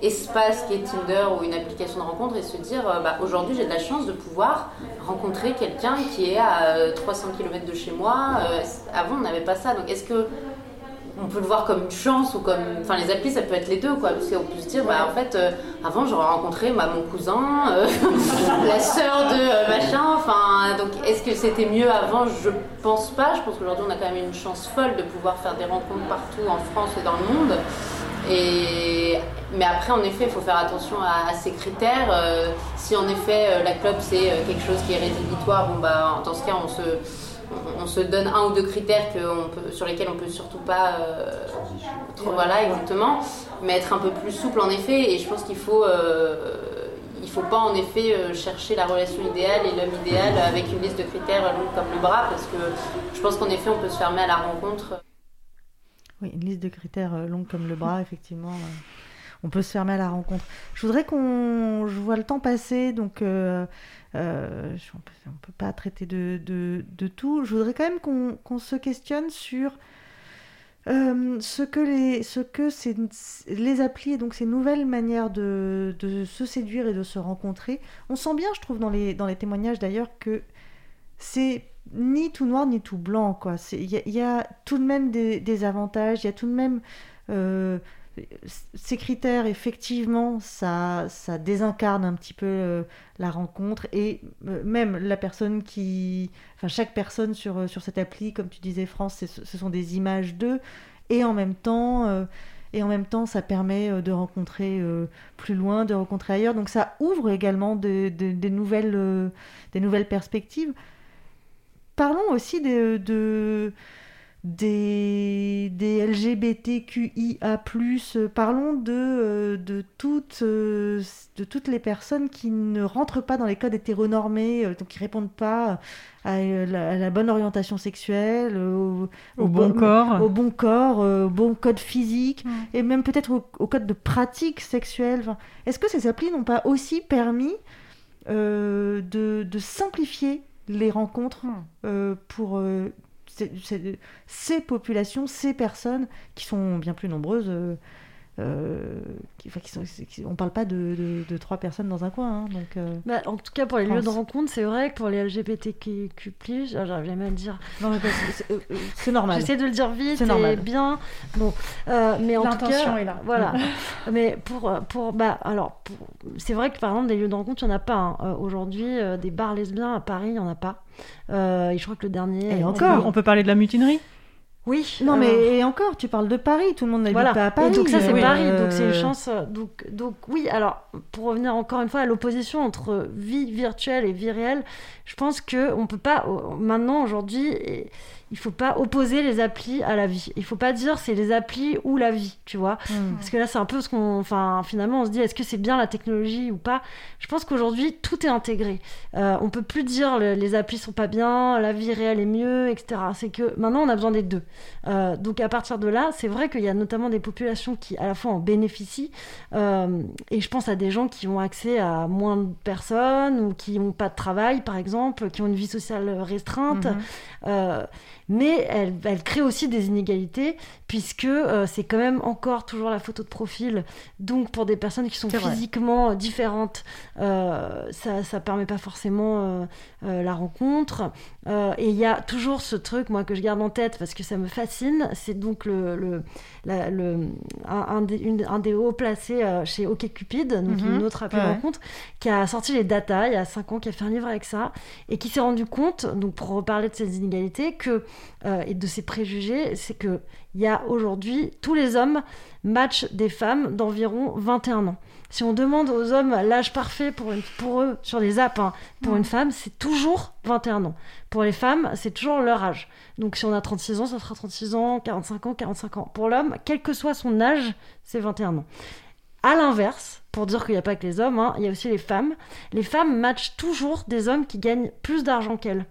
espace qui est Tinder ou une application de rencontre et se dire euh, bah, aujourd'hui j'ai de la chance de pouvoir rencontrer quelqu'un qui est à euh, 300 km de chez moi. Euh, avant on n'avait pas ça, donc est-ce que on peut le voir comme une chance ou comme. Enfin, les applis, ça peut être les deux, quoi. Parce qu'on peut se dire, bah, en fait, euh, avant, j'aurais rencontré bah, mon cousin, euh, la sœur de euh, machin. Enfin, donc, est-ce que c'était mieux avant? Je pense pas. Je pense qu'aujourd'hui, on a quand même une chance folle de pouvoir faire des rencontres partout en France et dans le monde. Et... Mais après, en effet, il faut faire attention à, ces critères. Si en effet, la club, c'est quelque chose qui est rédhibitoire, bon, bah, dans ce cas, on se on- on se donne un ou deux critères que on peut, sur lesquels on peut surtout pas euh, trop- voilà exactement mais être un peu plus souple en effet et je pense qu'il faut euh, il faut pas en effet euh, chercher la relation idéale et l'homme idéal avec une liste de critères longue comme le bras parce que je pense qu'en effet on peut se fermer à la rencontre Oui, une liste de critères euh, longue comme le bras, effectivement. On peut se fermer à la rencontre. Je voudrais qu'on. Je vois le temps passer, donc euh, euh, on peut, on peut pas traiter de, de, tout. Je voudrais quand même qu'on se questionne sur euh, ce que les, ce que les applis et donc ces nouvelles manières de, de se séduire et de se rencontrer. On sent bien, je trouve, dans les, dans les témoignages d'ailleurs, que c'est ni tout noir ni tout blanc il y, a- tout de même des, avantages il y a tout de même ces critères effectivement ça ça désincarne un petit peu euh, la rencontre et euh, même la personne qui enfin chaque personne sur euh, sur cette appli comme tu disais France ce sont des images d'eux et en même temps et en même temps ça permet de rencontrer plus loin de rencontrer ailleurs. Donc ça ouvre également de- de- des nouvelles des nouvelles perspectives. Parlons aussi de- des, des LGBTQIA+, euh, parlons de, euh, de, toutes, euh, de toutes les personnes qui ne rentrent pas dans les codes hétéronormés, donc qui répondent pas à, la, à la bonne orientation sexuelle, au, Au bon corps. au bon corps, au bon code physique, et même peut-être au, au code de pratique sexuelle. Enfin, Est-ce que ces applis n'ont pas aussi permis euh, de, de simplifier les rencontres euh, pour euh, ces populations, ces personnes qui sont bien plus nombreuses. Euh, qui, enfin, qui sont, qui- on parle pas de, de- de trois personnes dans un coin, hein, donc. euh, Bah, en tout cas, pour les lieux de rencontre, c'est vrai que pour les LGBTQ+, j'arrive jamais à le dire. C'est- euh, c'est normal. J'essaie de le dire vite C'est et normal. bien. Bon, euh, mais en tout L'intention cas, est là. Voilà. mais pour, pour, bah, alors, c'est vrai que par exemple, des lieux de rencontre, il n'y en a pas. hein. Aujourd'hui, des bars lesbiens à Paris, il n'y en a pas. Et je crois que le dernier. Et encore On peut parler de la mutinerie? Oui. Non, euh, mais et encore, tu parles de Paris, tout le monde n'habite Voilà. pas à Et Paris. donc ça c'est euh, Paris, donc c'est une euh, chance. euh, Donc, donc oui, alors pour revenir encore une fois à l'opposition entre vie virtuelle et vie réelle, je pense que on peut pas euh, maintenant aujourd'hui, il faut pas opposer les applis à la vie. Il faut pas dire c'est les applis ou la vie, tu vois. hmm. Parce que là c'est un peu ce qu'on, enfin finalement on se dit est-ce que c'est bien la technologie ou pas? Je pense qu'aujourd'hui tout est intégré. Euh, on peut plus dire le- les applis sont pas bien, la vie réelle est mieux, etc. C'est que maintenant on a besoin des deux. Euh, donc à partir de là, c'est vrai qu'il y a notamment des populations qui à la fois en bénéficient, euh, et je pense à des gens qui ont accès à moins de personnes ou qui n'ont pas de travail par exemple, qui ont une vie sociale restreinte. Mhm. Mais elle crée aussi des inégalités puisque euh, c'est quand même encore toujours la photo de profil. Donc pour des personnes qui sont vrai. physiquement euh, différentes, euh, ça ça permet pas forcément euh, la rencontre. Et il y a toujours ce truc moi que je garde en tête parce que ça me fascine. C'est donc le, le, la- le- un, un des, une- un des hauts placés chez OkCupid, donc Mhm. une autre appli Ouais. rencontre, qui a sorti les data il y a 5 ans, qui a fait un livre avec ça, et qui s'est rendu compte, donc pour reparler de ces inégalités, que, et de ces préjugés, c'est que il y a aujourd'hui, tous les hommes matchent des femmes d'environ 21 ans. Si on demande aux hommes l'âge parfait pour, une- pour eux, sur les apps, hein, pour une femme, c'est toujours 21 ans. Pour les femmes, c'est toujours leur âge. Donc si on a 36 ans, ça sera 36 ans, 45 ans, 45 ans. Pour l'homme, quel que soit son âge, c'est 21 ans. À l'inverse, pour dire qu'il n'y a pas que les hommes, hein, il y a aussi les femmes. Les femmes matchent toujours des hommes qui gagnent plus d'argent qu'elles.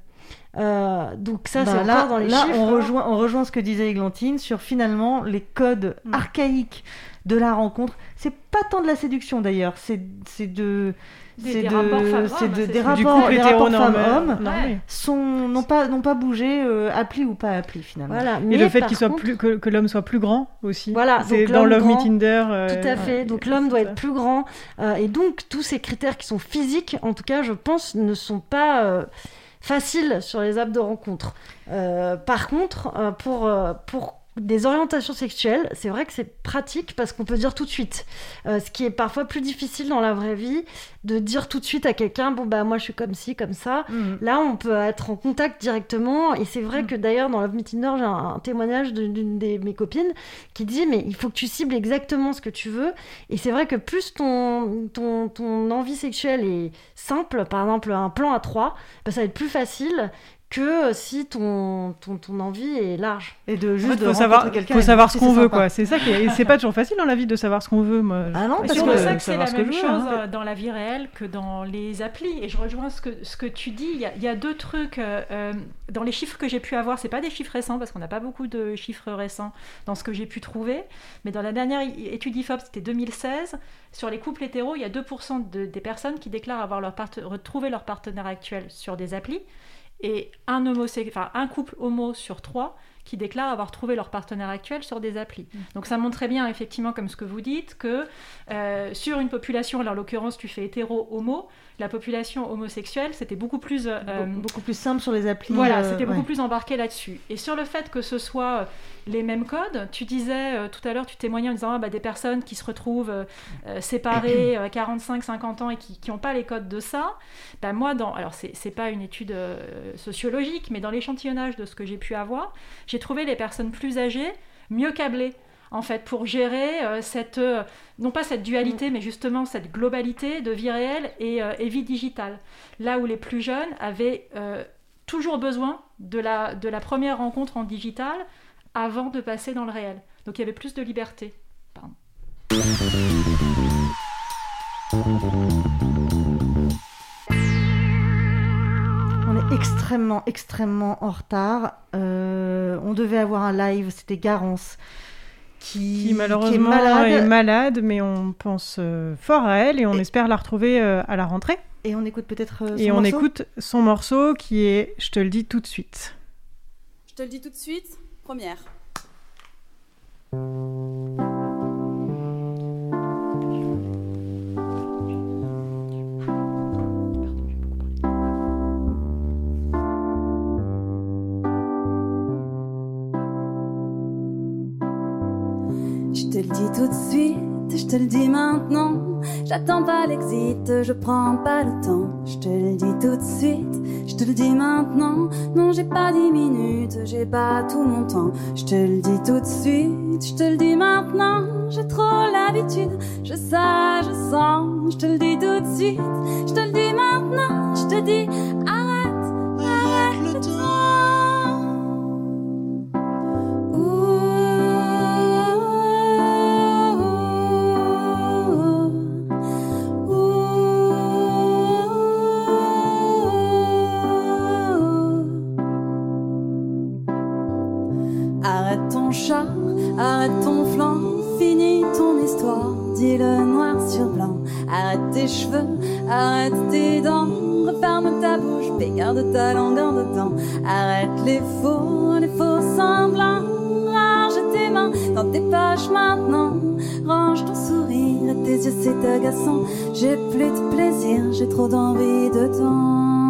Euh, donc ça, Bah, c'est là, encore dans les là, chiffres. on hein. rejoint, on rejoint ce que disait Églantine sur finalement les codes Mm. archaïques de la rencontre. C'est pas tant de la séduction d'ailleurs, c'est c'est de Des- c'est des de- rapports c'est de- c'est des rapports, des rapports hétéronormé- femmes-hommes sont n'ont pas n'ont pas bougé euh, appli ou pas appli finalement. Voilà. Et Mais le fait qu'il soit contre- plus, que, que l'homme soit plus grand aussi. Voilà, c'est donc dans l'homme Love Me grand, Tinder. euh, Tout à fait. ouais. Donc l'homme doit être plus grand. Euh, et donc tous ces critères qui sont physiques, en tout cas, je pense, ne sont pas faciles sur les apps de rencontre. Euh, par contre, euh, pour, euh, pour des orientations sexuelles, c'est vrai que c'est pratique parce qu'on peut dire tout de suite. Euh, ce qui est parfois plus difficile dans la vraie vie, de dire tout de suite à quelqu'un, bon bah moi je suis comme ci, comme ça. Mhm. Là, on peut être en contact directement. Et c'est vrai Mm. que d'ailleurs, dans Love Me Tinder, j'ai un, un témoignage d'une d'une de mes copines qui dit Mais il faut que tu cibles exactement ce que tu veux. Et c'est vrai que plus ton, ton, ton envie sexuelle est simple, par exemple un plan à trois, bah, ça va être plus facile que si ton, ton, ton envie est large. Et de En juste fait, de faut savoir, quelqu'un faut savoir voir ce qu'on veut, sympa. quoi. C'est ça qui est, c'est pas toujours facile dans la vie de savoir ce qu'on veut, moi. Ah non, Parce que- pour euh, ça que c'est la ce même je chose veux, hein. euh, dans la vie réelle que dans les applis. Et je rejoins ce que, ce que tu dis. Il y, a, il y a deux trucs. euh, euh, dans les chiffres que j'ai pu avoir, c'est pas des chiffres récents parce qu'on n'a pas beaucoup de chiffres récents dans ce que j'ai pu trouver. Mais dans la dernière étude IFOP, c'était 2016. Sur les couples hétéros, il y a 2% de- des personnes qui déclarent avoir leur retrouvé leur partenaire actuel sur des applis. Et un, enfin, un couple homo sur trois qui déclarent avoir trouvé leur partenaire actuel sur des applis. Donc ça montre très bien, effectivement, comme ce que vous dites, que euh, sur une population, là, en l'occurrence tu fais hétéro-homo, la population homosexuelle, c'était beaucoup plus... euh, Beaucoup- beaucoup plus simple sur les applis. Voilà, euh, c'était beaucoup ouais. plus embarqué là-dessus. Et sur le fait que ce soit euh, les mêmes codes, tu disais euh, tout à l'heure, tu témoignais en disant ah, bah, des personnes qui se retrouvent euh, euh, séparées à 45-50 ans et qui n'ont pas les codes de ça. Bah, moi, dans, alors c'est c'est pas une étude sociologique, mais dans l'échantillonnage de ce que j'ai pu avoir, j'ai trouvé les personnes plus âgées mieux câblées en fait, pour gérer euh, cette, euh, non pas cette dualité, mais justement cette globalité de vie réelle et, euh, et vie digitale. Là où les plus jeunes avaient toujours besoin de la, de la première rencontre en digital avant de passer dans le réel. Donc il y avait plus de liberté. Pardon. On est extrêmement, extrêmement en retard. Euh, on devait avoir un live, c'était Garance, qui, Qui malheureusement est malade. mais on pense euh, fort à elle et on espère la retrouver euh, à la rentrée. Et on écoute peut-être euh, Et son on morceau écoute son morceau qui est Je te le dis tout de suite. Je te le dis tout de suite, première. Je te le dis tout de suite, je te le dis maintenant. J'attends pas l'exit, je prends pas le temps. Je te le dis tout de suite, je te le dis maintenant. Non, j'ai pas dix minutes, j'ai pas tout mon temps. Je te le dis tout de suite, je te le dis maintenant. J'ai trop l'habitude, je sais, je sens. Je te le dis tout de suite, je te le dis maintenant. Je te dis arrête, arrête le temps. J'ai plus de plaisir, j'ai trop d'envie de temps.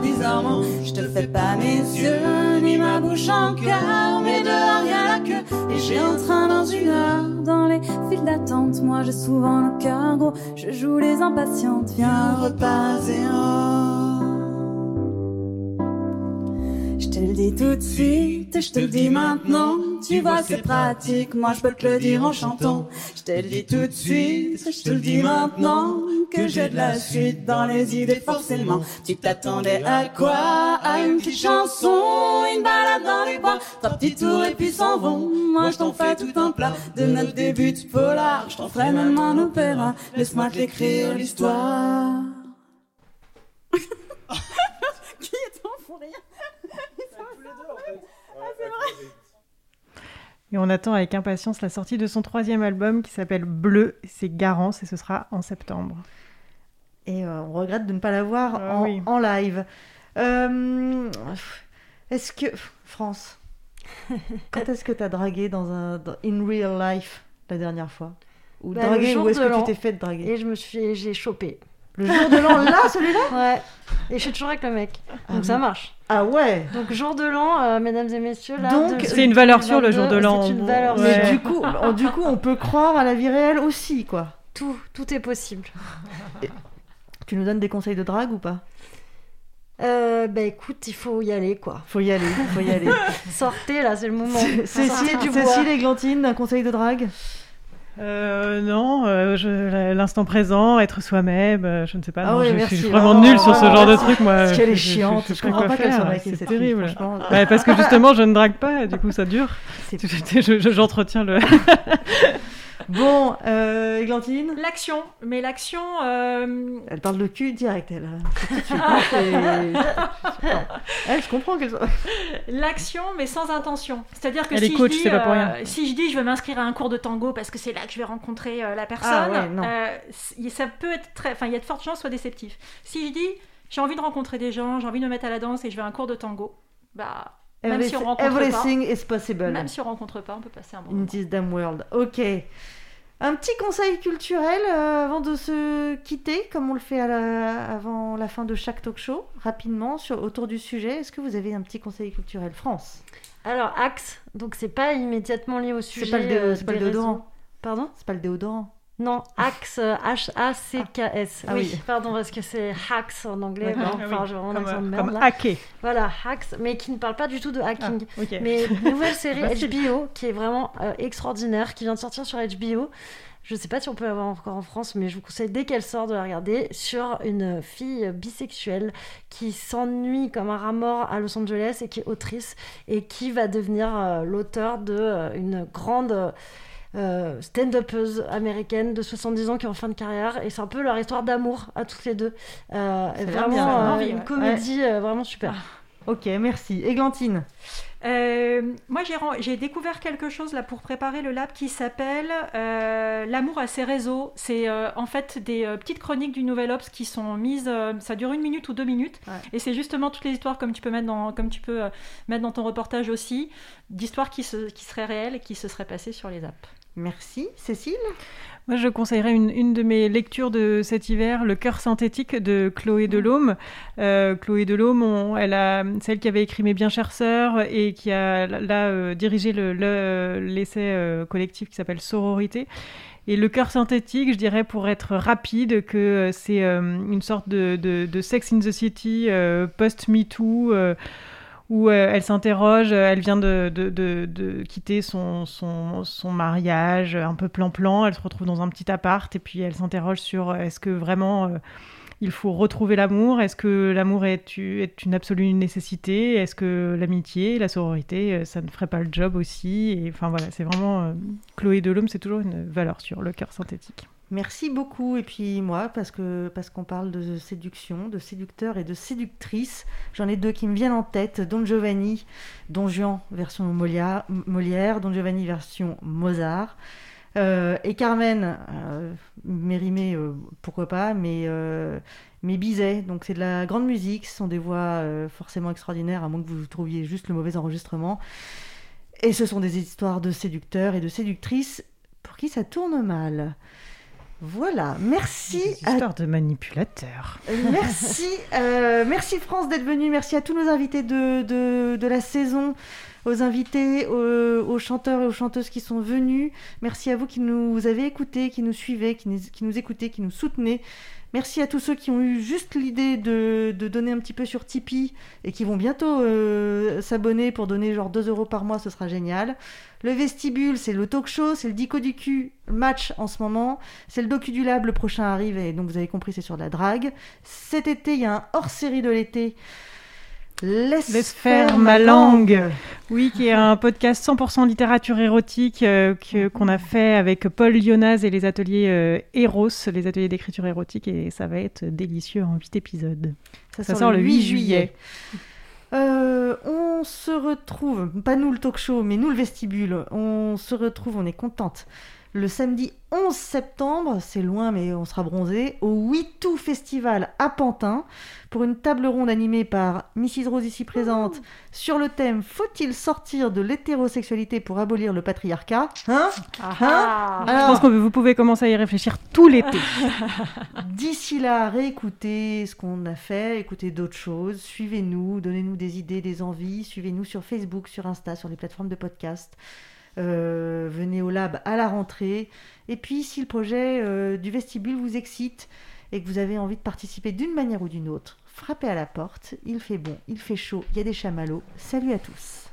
Bizarrement. Je te fais pas mes yeux, ni ma bouche en cœur. Mais dehors y'a la queue, et j'ai un train dans une heure. Dans les files d'attente, moi j'ai souvent le cœur gros. Je joue les impatientes, viens repas zéro. Je te le dis tout de suite, je te le dis maintenant. Tu vois, c'est pratique, moi je peux te le dire en chantant. Je te le dis tout de suite, je te le dis maintenant. Que j'ai de la suite dans les idées, forcément. Tu t'attendais à quoi? À une petite chanson, une balade dans les bois. Trois petits tours et puis s'en vont. Moi je t'en fais tout un plat de notre début de polar. Je t'en ferai même un opéra. Laisse-moi te l'écrire l'histoire. Qui est en fond rire Et on attend avec impatience la sortie de son troisième album qui s'appelle Bleu. C'est Garance et ce sera en septembre. Et euh, on regrette de ne pas l'avoir Ah en, oui. en live. Euh, est-ce que. France, quand est-ce que tu as dragué dans un, dans- in real life la dernière fois? Ou Bah, dragué, jour ou est-ce de que tu t'es fait draguer? Et je me suis, j'ai chopé. Le jour de l'an, là, celui-là Ouais. Et je suis toujours avec le mec. Donc Ah ça oui. marche. Ah ouais Donc jour de l'an, euh, mesdames et messieurs, là. Donc, de- C'est une valeur sûre, le jour de 2022, l'an. C'est une valeur Mais sûre. du coup, on- du coup, on peut croire à la vie réelle aussi, quoi. Tout, tout est possible. Tu nous donnes des conseils de drague ou pas? Euh, bah écoute, il faut y aller quoi. Faut y aller, faut y aller. Sortez là, c'est le moment. Cécile, Sortez du bois. Cécile et Glantine, un conseil de drague? Euh, non, euh, l'instant présent, être soi-même, euh, je ne sais pas. Ah non, ouais, je, suis vraiment nulle sur ce genre de truc, moi. Parce qu'elle est je- chiante, je comprends pas qu'elle soit C'est fille, terrible. Ouais, parce que justement, je ne drague pas, et du coup, ça dure. Je- je- J'entretiens le. Bon, euh, Églantine L'action, mais l'action. euh, Elle parle de cul direct, elle. Hein. Elle, je comprends qu'elle soit. L'action, mais sans intention. C'est-à-dire que Elle est si, coach, je dis, c'est pas pour euh, rien. si je dis je veux m'inscrire à un cours de tango parce que c'est là que je vais rencontrer euh, la personne, Ah ouais, euh, ça peut être très. Enfin, il y a de fortes chances que ce soit déceptif. Si je dis j'ai envie de rencontrer des gens, j'ai envie de me mettre à la danse et je vais à un cours de tango, bah. Même si on Everything- rencontre everything pas, is possible. Même si on rencontre pas, on peut passer un bon In moment. this damn world. Ok. Un petit conseil culturel euh, avant de se quitter, comme on le fait à la- avant la fin de chaque talk show, rapidement sur, autour du sujet. Est-ce que vous avez un petit conseil culturel? France Alors Axe, donc c'est pas immédiatement lié au sujet. C'est pas le, dé- euh, pas le déodorant. Pardon? C'est pas le déodorant. Non, Axe, H-A-C-K-S. Ah oui, oui. pardon, parce que c'est hacks en anglais. Bon, Ah enfin, oui. j'ai vraiment un accent de euh, merde, comme là. hacker. Voilà, hacks, mais qui ne parle pas du tout de hacking. Ah, ok. Mais nouvelle série. HBO qui est vraiment euh, extraordinaire, qui vient de sortir sur HBO. Je sais pas si on peut l'avoir encore en France, mais je vous conseille dès qu'elle sort de la regarder sur une fille bisexuelle qui s'ennuie comme un rat mort à Los Angeles et qui est autrice et qui va devenir euh, l'auteur de euh, une grande euh, stand-upeuse américaine de 70 ans qui est en fin de carrière et c'est un peu leur histoire d'amour à toutes les deux. Euh, vraiment euh, envie, une ouais. comédie vraiment super. Ok, merci. Églantine Euh, moi, j'ai découvert quelque chose là pour préparer le lab qui s'appelle euh, L'amour à ses réseaux. C'est euh, en fait des petites chroniques du Nouvel Obs qui sont mises. ça dure une minute ou deux minutes, et c'est justement toutes les histoires comme tu peux mettre dans, comme tu peux mettre dans ton reportage aussi, d'histoires qui, se- qui seraient réelles et qui se seraient passées sur les apps. Merci, Cécile? Moi, je conseillerais une, une de mes lectures de cet hiver, Le cœur synthétique de Chloé Delhomme. Euh, Chloé Delhomme, elle a, celle qui avait écrit Mes bien chères sœurs et qui a là euh, dirigé le- le- l'essai euh, collectif qui s'appelle Sororité. Et le cœur synthétique, je dirais, pour être rapide, que c'est une sorte de, de- Sex in the City post-MeToo. Où euh, elle s'interroge, euh, elle vient de, quitter son, mariage un peu plan-plan, elle se retrouve dans un petit appart et puis elle s'interroge sur euh, est-ce que vraiment il faut retrouver l'amour, est-ce que l'amour est, une absolue nécessité, est-ce que l'amitié, la sororité, ça ne ferait pas le job aussi? Enfin voilà, c'est vraiment... Chloé Delhomme, c'est toujours une valeur sur le cœur synthétique. Merci beaucoup. Et puis moi, parce que parce qu'on parle de séduction, de séducteur et de séductrice, j'en ai deux qui me viennent en tête. Don Giovanni, Don Juan version Molière, Don Giovanni version Mozart. Euh, et Carmen, euh, Mérimée, euh, pourquoi pas, mais, mais Bizet. Donc c'est de la grande musique, ce sont des voix forcément extraordinaires, à moins que vous trouviez juste le mauvais enregistrement. Et ce sont des histoires de séducteurs et de séductrices pour qui ça tourne mal. Voilà, merci. À- histoires de manipulateurs. Euh, Merci, euh, merci France d'être venue. Merci à tous nos invités de, de, de la saison, aux invités, aux, aux chanteurs et aux chanteuses qui sont venus. Merci à vous qui nous avez écoutés, qui nous suivez, qui nous, qui nous écoutez, qui nous soutenez. Merci à tous ceux qui ont eu juste l'idée de, de donner un petit peu sur Tipeee et qui vont bientôt euh, s'abonner pour donner genre 2 euros par mois, ce sera génial. Le vestibule, c'est le talk show, c'est le dico du cul match en ce moment. C'est le docu du lab, le prochain arrive et donc vous avez compris, c'est sur la drague. Cet été, il y a un hors-série de l'été. Laisse, Laisse faire ma langue. Oui, qui est un podcast 100% littérature érotique euh, que- qu'on a fait avec Paul Lyonaz et les ateliers euh, Eros, les ateliers d'écriture érotique, et ça va être délicieux en 8 épisodes. Ça, sort, le 8 juillet. Euh, on se retrouve, pas nous le talk show, mais nous le vestibule. On se retrouve, on est contente. Le samedi 11 septembre, c'est loin mais on sera bronzé, au Witou Festival à Pantin pour une table ronde animée par Mrs Rose ici présente sur le thème Faut-il sortir de l'hétérosexualité pour abolir le patriarcat? Hein? Hein? Je pense que vous pouvez commencer à y réfléchir tout l'été. D'ici là, réécoutez ce qu'on a fait, écoutez d'autres choses, suivez-nous, donnez-nous des idées, des envies, suivez-nous sur Facebook, sur Insta, sur les plateformes de podcast. Euh, venez au lab à la rentrée. Et puis, si le projet euh, du vestibule vous excite et que vous avez envie de participer d'une manière ou d'une autre, frappez à la porte. Il fait bon, il fait chaud, il y a des chamallows. Salut à tous.